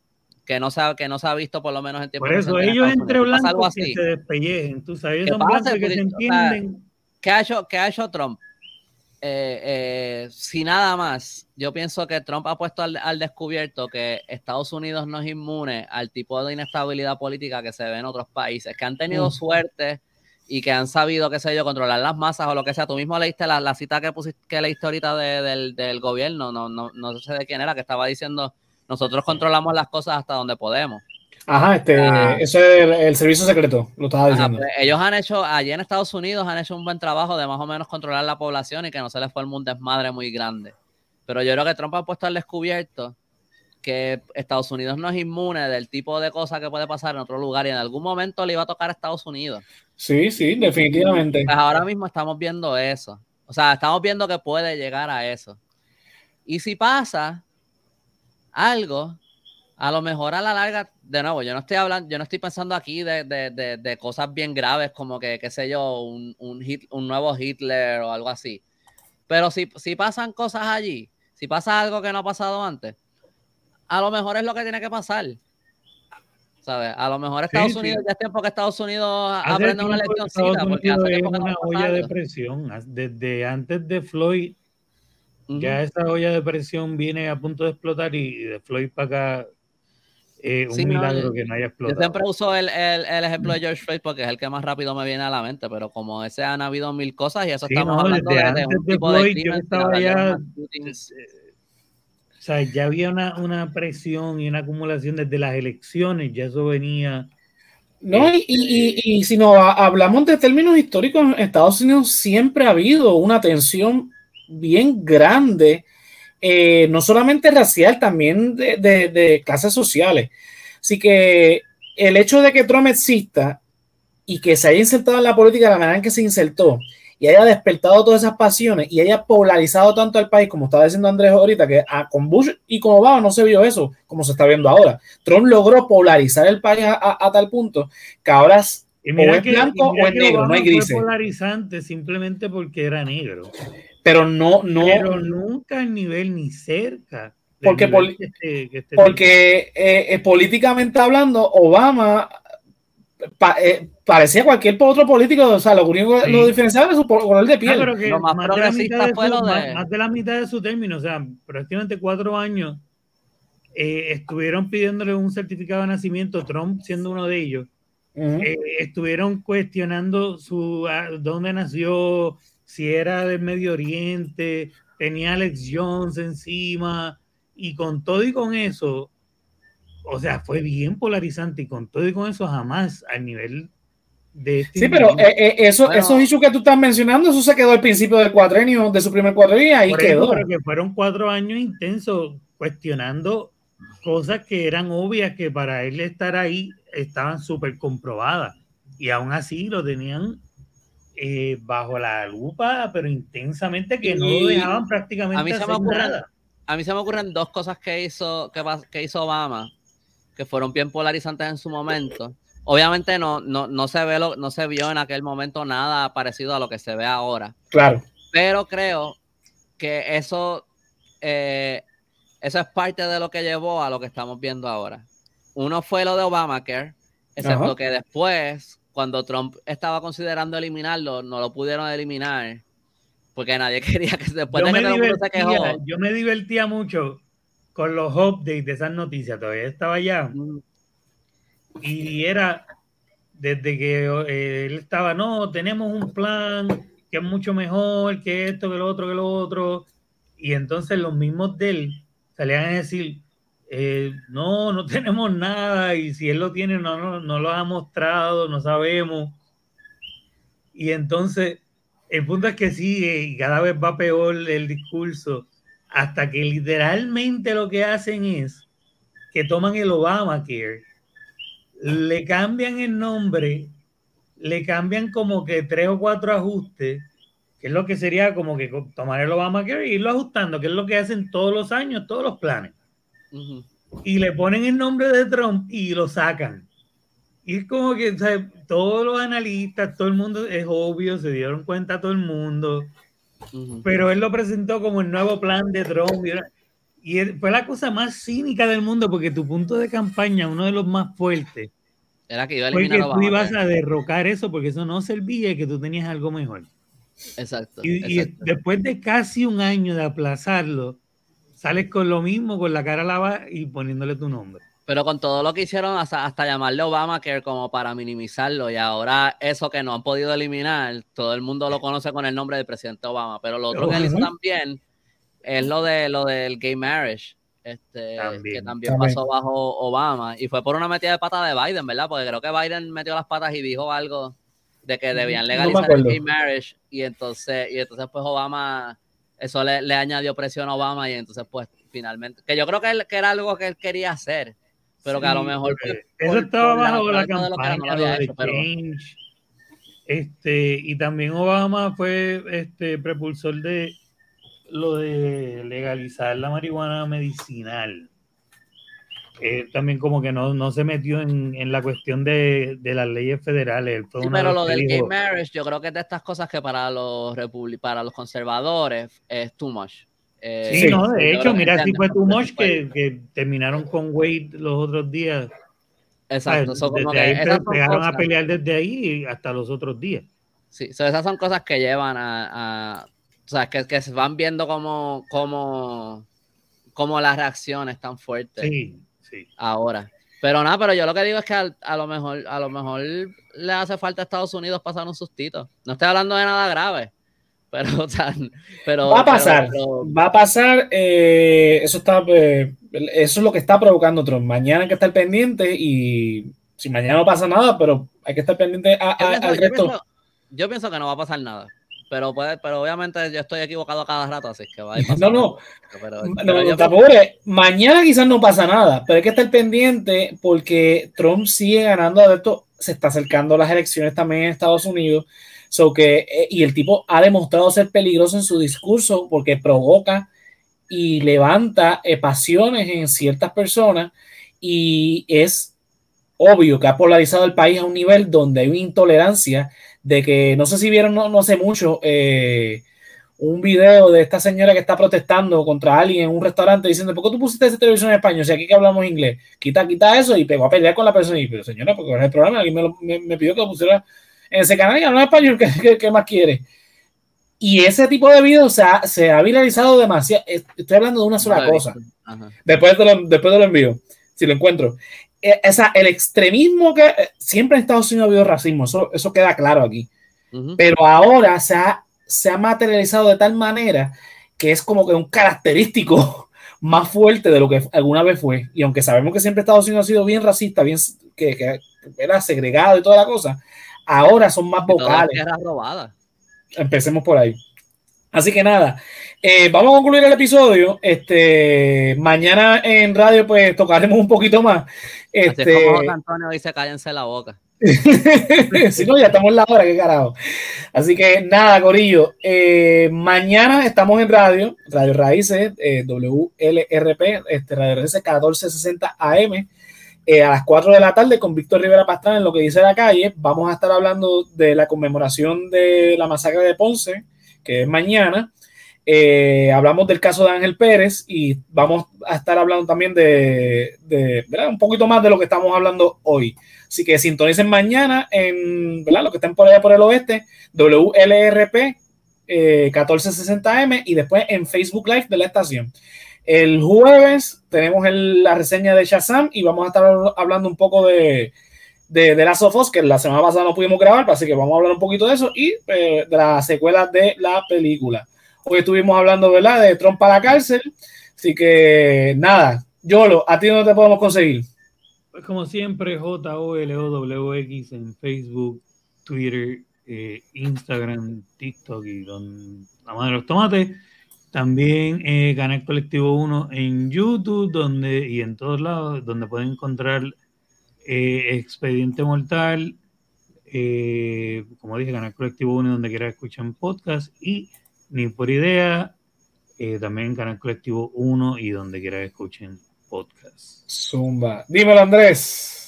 Speaker 2: que, no se ha, que no se ha visto por lo menos en tiempo
Speaker 3: Por eso ellos entre blancos que se despellejen, tú sabes, son blancos que se entienden.
Speaker 2: ¿qué, ha hecho, ¿Qué ha hecho Trump? Eh, si nada más, yo pienso que Trump ha puesto al, descubierto que Estados Unidos no es inmune al tipo de inestabilidad política que se ve en otros países, que han tenido suerte y que han sabido, qué sé yo, controlar las masas o lo que sea. Tú mismo leíste la, la cita que, pusiste, que leíste ahorita del, del, gobierno, no, no, no sé de quién era, que estaba diciendo, nosotros controlamos las cosas hasta donde podemos.
Speaker 1: Ajá, este, ah. eso es el, servicio secreto, lo estaba diciendo.
Speaker 2: Pues, ellos han hecho, allí en Estados Unidos han hecho un buen trabajo de más o menos controlar la población y que no se les forme un desmadre muy grande. Pero yo creo que Trump ha puesto al descubierto que Estados Unidos no es inmune del tipo de cosas que puede pasar en otro lugar y en algún momento le iba a tocar a Estados Unidos.
Speaker 1: Sí, sí, definitivamente.
Speaker 2: Pues ahora mismo estamos viendo eso. O sea, estamos viendo que puede llegar a eso. Y si pasa algo, a lo mejor a la larga, de nuevo, yo no estoy hablando, yo no estoy pensando aquí de, cosas bien graves como que, qué sé yo, un, un, nuevo Hitler o algo así. Pero si, si pasan cosas allí, si pasa algo que no ha pasado antes, a lo mejor es lo que tiene que pasar. A lo mejor Estados Unidos ya es tiempo que Estados Unidos aprenda una.
Speaker 3: Porque hace una olla de presión. Desde antes de Floyd, ya esa olla de presión viene a punto de explotar y de Floyd para acá eh, un milagro que no haya explotado.
Speaker 2: Yo siempre uso el, el, el, ejemplo de George Floyd porque es el que más rápido me viene a la mente, pero como ese han habido mil cosas y eso estamos hablando de, de, un tipo de crimen. estaba ya,
Speaker 3: sea, ya había una, presión y una acumulación desde las elecciones, ya eso venía.
Speaker 1: No, y, y, si no hablamos de términos históricos, en Estados Unidos siempre ha habido una tensión bien grande, eh, no solamente racial, también de, clases sociales. Así que el hecho de que Trump exista y que se haya insertado en la política de la manera en que se insertó y haya despertado todas esas pasiones y haya polarizado tanto al país, como estaba diciendo Andrés ahorita, que con Bush y con Obama no se vio eso, como se está viendo ahora. Trump logró polarizar el país a, tal punto que ahora es, o es blanco o es negro, no hay grises.
Speaker 3: Fue polarizante simplemente porque era negro.
Speaker 1: Pero no, no.
Speaker 3: Pero nunca en nivel ni cerca.
Speaker 1: Porque, porque eh, eh, políticamente hablando, Obama eh, parecía cualquier otro político, o sea, lo único lo diferenciaba es su color de piel.
Speaker 3: más, de la mitad de su, más, de la mitad de su término, o sea, prácticamente cuatro años, eh, estuvieron pidiéndole un certificado de nacimiento, Trump siendo uno de ellos. Eh, estuvieron cuestionando su dónde nació, si era del Medio Oriente, tenía Alex Jones encima, y con todo y con eso, o sea, fue bien polarizante y con todo y con eso jamás al nivel de...
Speaker 1: Este sí, pero eh, eh, eso, esos issues que tú estás mencionando, eso se quedó al principio del cuatrenio, de su primer cuatrenio y ahí quedó.
Speaker 3: Pero que fueron cuatro años intensos cuestionando cosas que eran obvias que para él estar ahí estaban súper comprobadas y aún así lo tenían eh, bajo la lupa, pero intensamente que no lo dejaban prácticamente
Speaker 2: a mí hacer nada. A mí se me ocurren dos cosas que hizo, que, que hizo Obama que fueron bien polarizantes en su momento. Obviamente no, no, no, se ve lo, no se vio en aquel momento nada parecido a lo que se ve ahora.
Speaker 1: Claro.
Speaker 2: Pero creo que eso, eh, eso es parte de lo que llevó a lo que estamos viendo ahora. Uno fue lo de Obamacare, excepto que después, cuando Trump estaba considerando eliminarlo, no lo pudieron eliminar porque nadie quería que después de que
Speaker 3: se quejó. Yo me divertía mucho con los updates de esas noticias, todavía estaba allá. Y era desde que eh, él estaba, no, tenemos un plan que es mucho mejor que esto, que lo otro, que lo otro. Y entonces los mismos de él salían a decir, eh, no, no tenemos nada, y si él lo tiene, no, no, no lo ha mostrado, no sabemos. Y entonces, el punto es que y cada vez va peor el discurso hasta que literalmente lo que hacen es que toman el Obamacare, le cambian el nombre, le cambian como que tres o cuatro ajustes, que es lo que sería como que tomar el Obamacare e irlo ajustando, que es lo que hacen todos los años, todos los planes. Y le ponen el nombre de Trump y lo sacan. Y es como que todos los analistas, todo el mundo, es obvio, se dieron cuenta todo el mundo pero él lo presentó como el nuevo plan de Trump. Y, fue la cosa más cínica del mundo porque tu punto de campaña, uno de los más fuertes,
Speaker 2: era que iba a
Speaker 3: fue que tú ibas a derrocar eso porque eso no servía y que tú tenías algo mejor.
Speaker 2: Exacto.
Speaker 3: Y, después de casi un año de aplazarlo, sales con lo mismo, con la cara lavada y poniéndole tu nombre.
Speaker 2: Pero con todo lo que hicieron, hasta, hasta llamarle Obamacare como para minimizarlo, y ahora eso que no han podido eliminar, todo el mundo lo conoce con el nombre del presidente Obama. Pero lo otro que él hizo también es lo de lo del gay marriage, este, que también, pasó bajo Obama, y fue por una metida de pata de Biden, ¿verdad? Porque creo que Biden metió las patas y dijo algo de que debían legalizar el gay marriage, y entonces, y entonces pues Obama, eso le, le añadió presión a Obama, y entonces pues finalmente, que yo creo que, él, que era algo que él quería hacer pero que a lo mejor.
Speaker 3: eso estaba bajo la, campaña de, Change. Este, y también Obama fue este propulsor de lo de legalizar la marihuana medicinal. Eh, también como que no, no se metió en, en la cuestión de, de, las leyes federales.
Speaker 2: pero lo del gay marriage, yo creo que es de estas cosas que para los para los conservadores es too much.
Speaker 3: Eh, sí, no, de hecho, mira, si fue much que, que, terminaron con Wade los otros días.
Speaker 2: Exacto.
Speaker 3: llegaron a pelear desde ahí hasta los otros días.
Speaker 2: Sí, esas son cosas que llevan a, o sea, que, que, se van viendo como, como, como las reacciones tan fuertes
Speaker 3: sí, sí.
Speaker 2: ahora. Pero nada, pero yo lo que digo es que a, lo mejor, a lo mejor le hace falta a Estados Unidos pasar un sustito. No estoy hablando de nada grave, pero, o sea, pero
Speaker 1: va a pasar, va a pasar. Eh, eso está, eh, eso es lo que está provocando Trump. Mañana hay que estar pendiente y si mañana no pasa nada, pero hay que estar pendiente a, al
Speaker 2: resto. Yo pienso, que no va a pasar nada. pero, puede, pero obviamente yo estoy equivocado cada rato, así que va a
Speaker 1: No, no. Pero, no, Mañana quizás no pasa nada, pero hay que estar pendiente porque Trump sigue ganando adeptos. Se está acercando las elecciones también en Estados Unidos. So que, eh, y el tipo ha demostrado ser peligroso en su discurso porque provoca y levanta pasiones en ciertas personas y es obvio que ha polarizado el país a un nivel donde hay una intolerancia de que, no sé si vieron, no, no sé mucho, eh, un video de esta señora que está protestando contra alguien en un restaurante diciendo, ¿por qué tú pusiste esa televisión en español? Si aquí que hablamos inglés, quita, quita eso y pegó a pelear con la persona y, pero señora, porque es el programa, alguien me, me, pidió que lo pusiera ese canal y no en español, ¿qué, más quiere? Y ese tipo de videos se ha, se ha viralizado demasiado. Estoy hablando de una sola cosa. Después, te lo, después te lo envío, si lo encuentro. Eh, el extremismo que eh, siempre en Estados Unidos ha habido racismo, eso, eso queda claro aquí. Pero ahora se ha, se ha materializado de tal manera que es como que un característico más fuerte de lo que alguna vez fue. Y aunque sabemos que siempre Estados Unidos ha sido bien racista, bien que, era segregado y toda la cosa, ahora son más vocales. Empecemos por ahí. Así que nada, eh, vamos a concluir el episodio. Este, mañana en radio, pues tocaremos un poquito más. Este,
Speaker 2: como Antonio dice, cállense la boca.
Speaker 1: si no, ya estamos en la hora, qué carajo. Así que nada, Corillo. Eh, mañana estamos en radio, Radio Raíces, eh, WLRP, este, Radio Raíces 1460 AM. A las 4 de la tarde con Víctor Rivera Pastrana en lo que dice la calle. Vamos a estar hablando de la conmemoración de la masacre de Ponce, que es mañana. Eh, hablamos del caso de Ángel Pérez y vamos a estar hablando también de, un poquito más de lo que estamos hablando hoy. Así que sintonicen mañana en ¿verdad? lo que estén por allá por el oeste, WLRP 1460M eh, y después en Facebook Live de la estación. El jueves tenemos la reseña de Shazam y vamos a estar hablando un poco de, de, de que la semana pasada no pudimos grabar, así que vamos a hablar un poquito de eso y eh, de la secuela de la película. Hoy estuvimos hablando, ¿verdad?, de Trump para la cárcel. Así que nada, Yolo, ¿a ti no te podemos conseguir?
Speaker 3: Pues como siempre, J-O-L-O-W-X en Facebook, Twitter, eh, Instagram, TikTok y don la madre de los tomates. También eh, Canal Colectivo 1 en YouTube donde, y en todos lados, donde pueden encontrar eh, Expediente Mortal, como dije, Canal Colectivo 1 donde quiera escuchar podcast y ni por idea, eh, también Canal Colectivo 1 y donde quiera escuchen podcast.
Speaker 1: Zumba. Dímelo, Andrés.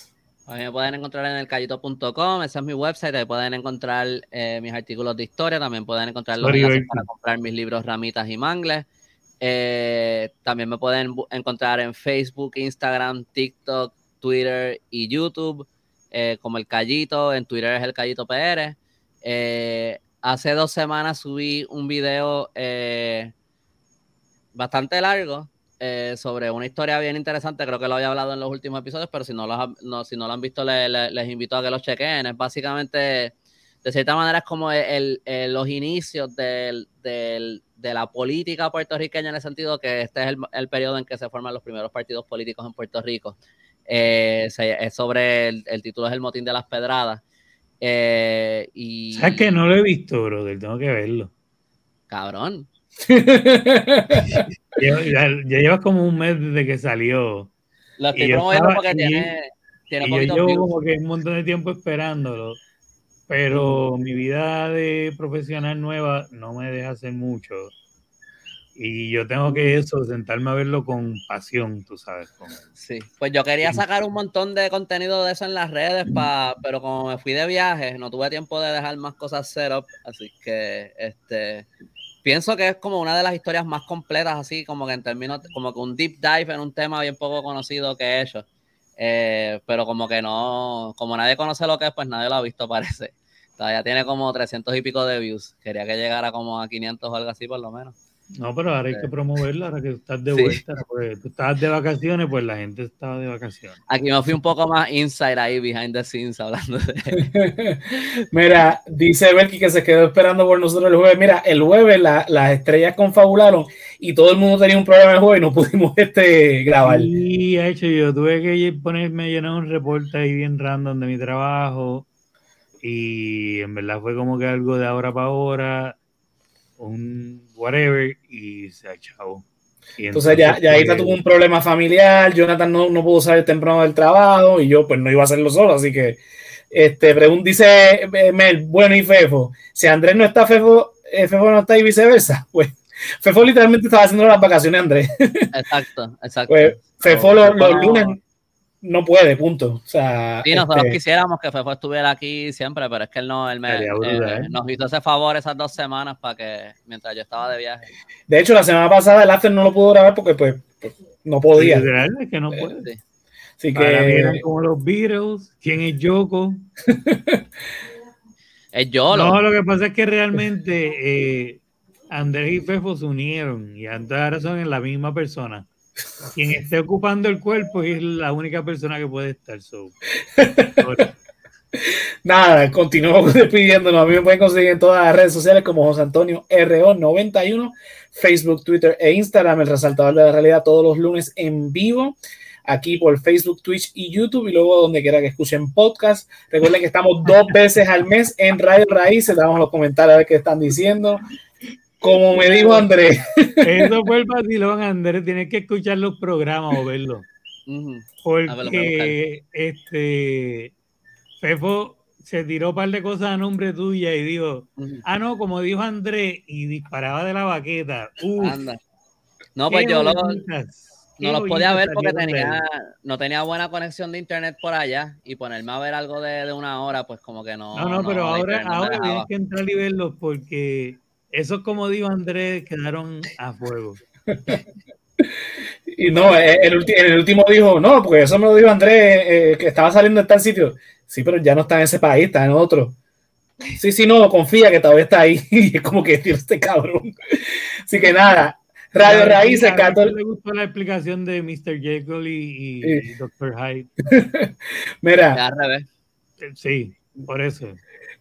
Speaker 2: A mí me pueden encontrar en elcayito.com, ese es mi website, ahí pueden encontrar eh, mis artículos de historia, también pueden encontrar los enlaces para comprar mis libros Ramitas y Mangles. Eh, también me pueden encontrar en Facebook, Instagram, TikTok, Twitter y YouTube, como El Callito, en Twitter es El Callito PR. Eh, hace dos semanas subí un video eh, bastante largo eh, sobre una historia bien interesante. Creo que lo había hablado en los últimos episodios, pero si no lo, si no lo han visto, les invito a que lo chequen. Es básicamente, de cierta manera, es como los inicios de la política puertorriqueña en el sentido que este es el, periodo en que se forman los primeros partidos políticos en Puerto Rico. Eh, es sobre el título es El Motín de las Pedradas. Eh, y...
Speaker 3: ¿Sabes que no lo he visto, brother? Tengo que verlo.
Speaker 2: Cabrón.
Speaker 3: ya, llevas como un mes desde que salió.
Speaker 2: Lo estoy promoviendo porque tiene, tiene
Speaker 3: y yo llevo como que un montón de tiempo esperándolo. Pero mi vida de profesional nueva no me deja hacer mucho. Y yo tengo que eso, sentarme a verlo con pasión, tú sabes.
Speaker 2: Sí, pues yo quería sacar un montón de contenido de eso en las redes, pa, pero como me fui de viaje, no tuve tiempo de dejar más cosas setup, así que este pienso que es como una de las historias más completas, así como que en términos, como que un deep dive en un tema bien poco conocido que he hecho. Eh, pero como que no, como nadie conoce lo que es, pues nadie lo ha visto, parece. Todavía tiene como 300 y pico de views. Quería que llegara como a 500 o algo así, por lo menos.
Speaker 3: No, pero ahora hay que promoverla, ahora que estás de vuelta, porque tú estabas de vacaciones, pues la gente estaba de vacaciones.
Speaker 2: Aquí me fui un poco más inside ahí, behind the scenes, hablando de...
Speaker 1: Mira, dice Belki que se quedó esperando por nosotros el jueves. Mira, el jueves las estrellas confabularon y todo el mundo tenía un problema el jueves y no pudimos este, grabar.
Speaker 3: Sí, hecho, yo tuve que ponerme llenar un reporte ahí bien random de mi trabajo y en verdad fue como que algo de ahora para ahora un whatever y se echado.
Speaker 1: Entonces, ya, ya ahí pues, tuvo un problema familiar, Jonathan no, no pudo salir temprano del trabajo y yo pues no iba a hacerlo solo, así que este, dice eh, Mel, bueno y Fefo, si Andrés no está, Fefo, eh, Fefo no está y viceversa, pues Fefo literalmente estaba haciendo las vacaciones, Andrés.
Speaker 2: Exacto, exacto.
Speaker 1: Pues, Fefo los, lunes no puede, punto. O sea,
Speaker 2: sí, nosotros este quisiéramos que Fefo estuviera aquí siempre, pero es que él no, él me, eh, nos hizo ese favor esas dos semanas para que, mientras yo estaba de viaje.
Speaker 1: De hecho, la semana pasada el after no lo pudo grabar porque pues, pues no podía.
Speaker 3: es que no puede. Sí. Así que... como los Beatles, ¿quién es Yoko?
Speaker 2: es Yolo.
Speaker 3: No, lo que pasa es que realmente eh, Andrés y Fefo se unieron y ahora son en la misma persona. Quien esté ocupando el cuerpo es la única persona que puede estar. So.
Speaker 1: Nada, continuamos despidiéndonos. A mí me pueden conseguir en todas las redes sociales como José Antonio RO91, Facebook, Twitter e Instagram, el resaltador de la realidad todos los lunes en vivo aquí por Facebook, Twitch y YouTube y luego donde quiera que escuchen podcast. Recuerden que estamos dos veces al mes en Radio Raíces, damos los comentarios a ver qué están diciendo. Como me dijo Andrés.
Speaker 3: Eso fue el vacilón, Andrés. Tienes que escuchar los programas o verlos. Porque este Fefo se tiró un par de cosas a nombre tuya y dijo, ah, no, como dijo Andrés, y disparaba de la baqueta.
Speaker 2: No, pues yo lo, no los podía ver porque tenía, no tenía buena conexión de internet por allá y ponerme a ver algo de, una hora, pues como que no.
Speaker 3: No, no, pero ahora, ahora tienes que entrar y verlos porque esos, como dijo Andrés, quedaron a fuego.
Speaker 1: y no, eh, el, el, último dijo, no, porque eso me lo dijo Andrés, eh, que estaba saliendo de tal sitio. Sí, pero ya no está en ese país, está en otro. Sí, sí, no, confía que todavía está ahí. Y es como que, tío, este cabrón. Así que nada, Radio Raíces, 14.
Speaker 3: Me gustó la explicación de Mr. Jekyll y, y Dr. Hyde.
Speaker 1: Mira.
Speaker 3: Sí, por eso.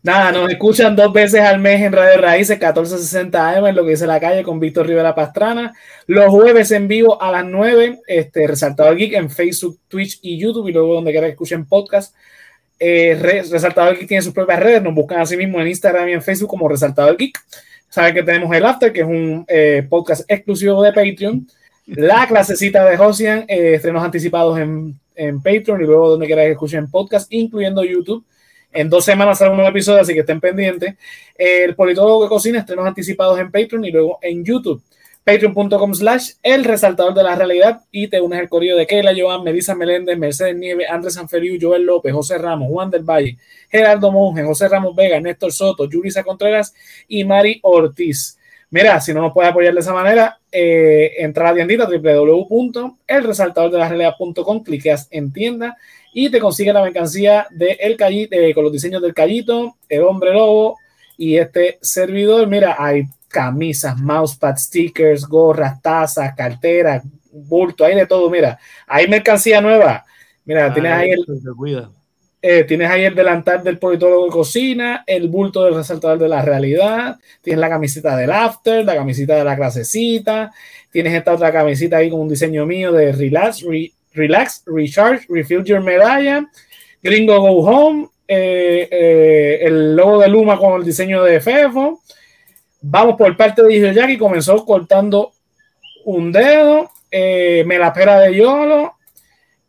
Speaker 1: Nada, nos escuchan dos veces al mes en Radio Raíces, 1460 AM, en lo que dice la calle, con Víctor Rivera Pastrana. Los jueves en vivo a las 9, este, Resaltador Geek en Facebook, Twitch y YouTube, y luego donde quiera que escuchen podcast. Eh, Resaltador Geek tiene sus propias redes, nos buscan así mismo en Instagram y en Facebook como Resaltador Geek. Saben que tenemos el After, que es un eh, podcast exclusivo de Patreon. La clasecita de Josian, eh, estrenos anticipados en, Patreon y luego donde quiera que escuchen podcast, incluyendo YouTube. En dos semanas sale un nuevo episodio, así que estén pendientes. El politólogo que cocina, estrenos anticipados en Patreon y luego en YouTube patreon.com slash el resaltador de la realidad y te unes al corrido de Keila, Joan, Melissa Meléndez, Mercedes Nieve, Andrés Sanferiu, Joel López, José Ramos, Juan del Valle, Gerardo Monge, José Ramos Vega, Néstor Soto, Yurisa Contreras y Mari Ortiz. Mira, si no nos puedes apoyar de esa manera, eh, entra a la tiendita www.elresaltadordelarealidad.com, cliqueas en tienda y te consigue la mercancía de el callito, eh, con los diseños del callito, el hombre lobo y este servidor. Mira, hay camisas, mousepad, stickers, gorras, tazas, carteras, bulto, hay de todo. Mira, hay mercancía nueva. Mira, tienes ahí el. Eh, tienes ahí el delantal del politólogo de cocina, el bulto del resaltador de la realidad, tienes la camiseta del after, la camiseta de la clasecita, tienes esta otra camiseta ahí con un diseño mío de relax, relax, recharge, refill your medalla, gringo go home, eh, eh, el logo de Luma con el diseño de Fefo, Vamos por parte de Jackie, comenzó cortando un dedo, eh, me la pera de Yolo,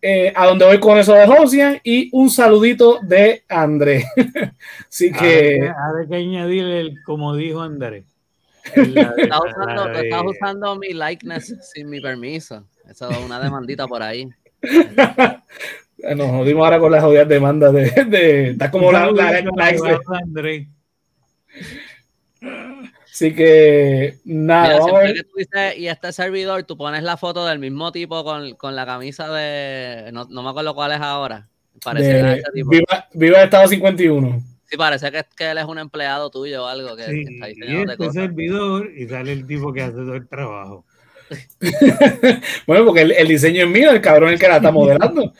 Speaker 1: eh, a donde voy con eso de Josian y un saludito de André. Así que.
Speaker 3: A ver que añadirle, el, como dijo André.
Speaker 2: Estás usando, usando mi likeness sin mi permiso. Esa es una demandita por ahí.
Speaker 1: Nos jodimos ahora con las jodidas demandas de, de, está como la, la, la, la André. Así que nada.
Speaker 2: y este servidor, tú pones la foto del mismo tipo con, con la camisa de. No, no, me acuerdo cuál es ahora.
Speaker 1: Parece tipo. Viva, viva, Estado 51.
Speaker 2: Sí, parece que, que, él es un empleado tuyo o algo. Que,
Speaker 3: sí, está y este servidor y sale el tipo que hace todo el trabajo.
Speaker 1: bueno, porque el, el, diseño es mío, el cabrón es el que la está modelando.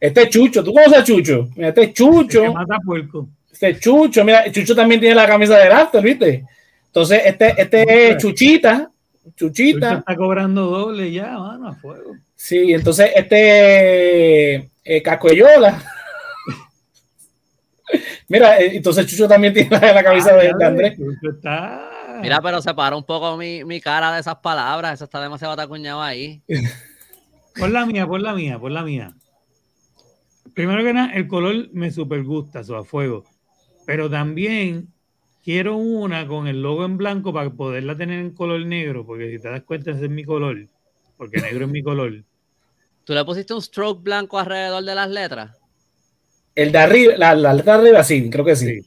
Speaker 1: Este es Chucho, ¿tú conoces a Chucho? Mira, este es Chucho.
Speaker 3: Este mata puerco.
Speaker 1: Este Chucho, mira, Chucho también tiene la camisa de After, ¿viste? Entonces, este, este es Chuchita. Chuchita.
Speaker 3: está cobrando doble ya, mano, a fuego.
Speaker 1: Sí, entonces este eh, Cascuellola. Mira, eh, entonces Chucho también tiene la, camisa de, Andrés.
Speaker 3: Chucho está
Speaker 2: Mira, pero separa un poco mi, mi, cara de esas palabras. Eso está demasiado atacuñado ahí.
Speaker 3: Por la mía, por la mía, por la mía. Primero que nada, el color me super gusta, su a fuego. Pero también quiero una con el logo en blanco para poderla tener en color negro, porque si te das cuenta, ese es mi color. Porque negro es mi color.
Speaker 2: ¿Tú le pusiste un stroke blanco alrededor de las letras?
Speaker 1: El de arriba, la, la letra de arriba, sí, creo que sí.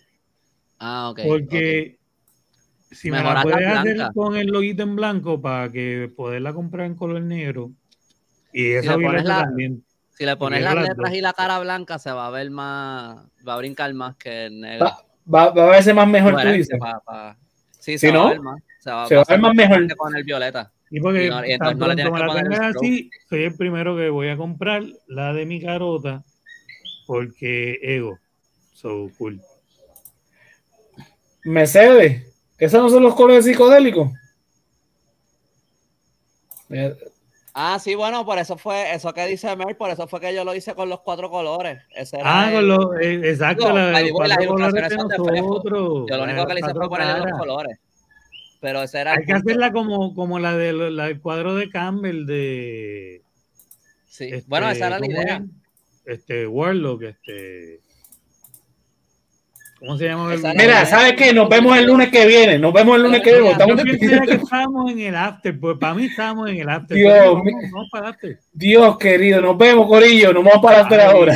Speaker 2: Ah, ok.
Speaker 3: Porque si me la puedes hacer con el loguito en blanco para que poderla comprar en color negro. Y esa
Speaker 2: si
Speaker 3: la,
Speaker 2: también. Si le pones las letras y la cara blanca, se va a ver más, va a brincar más que el negro.
Speaker 1: Va, va, a verse más mejor, tú dices.
Speaker 2: Sí, se va a ver más.
Speaker 1: Se va, a ver más mejor.
Speaker 2: Con el violeta.
Speaker 3: Y porque no, y tan pronto me la tengas así, soy el primero que voy a comprar la de mi carota porque ego. So cool.
Speaker 1: Mercedes, ¿esos no son los colores psicodélicos?
Speaker 2: Ah, sí, bueno, por eso fue, eso que dice Mer, por eso fue que yo lo hice con los cuatro colores.
Speaker 3: ah, con los, eh, exacto. No, la,
Speaker 2: las ilustraciones son de Yo lo único que le hice fue poner los colores. Pero ese era
Speaker 3: Hay que hacerla como, como la del cuadro de Campbell de.
Speaker 2: Sí, este, bueno, esa era la idea.
Speaker 3: Este, Warlock, este. ¿Cómo se llama?
Speaker 1: Mira, ¿sabes qué? Nos vemos el lunes que viene. Nos vemos el lunes que viene.
Speaker 3: Estamos que estábamos en el after. Pues para mí estamos en el after.
Speaker 1: Dios, vamos, para el after. Dios querido, nos vemos, Corillo. Nos vamos para el after ahora.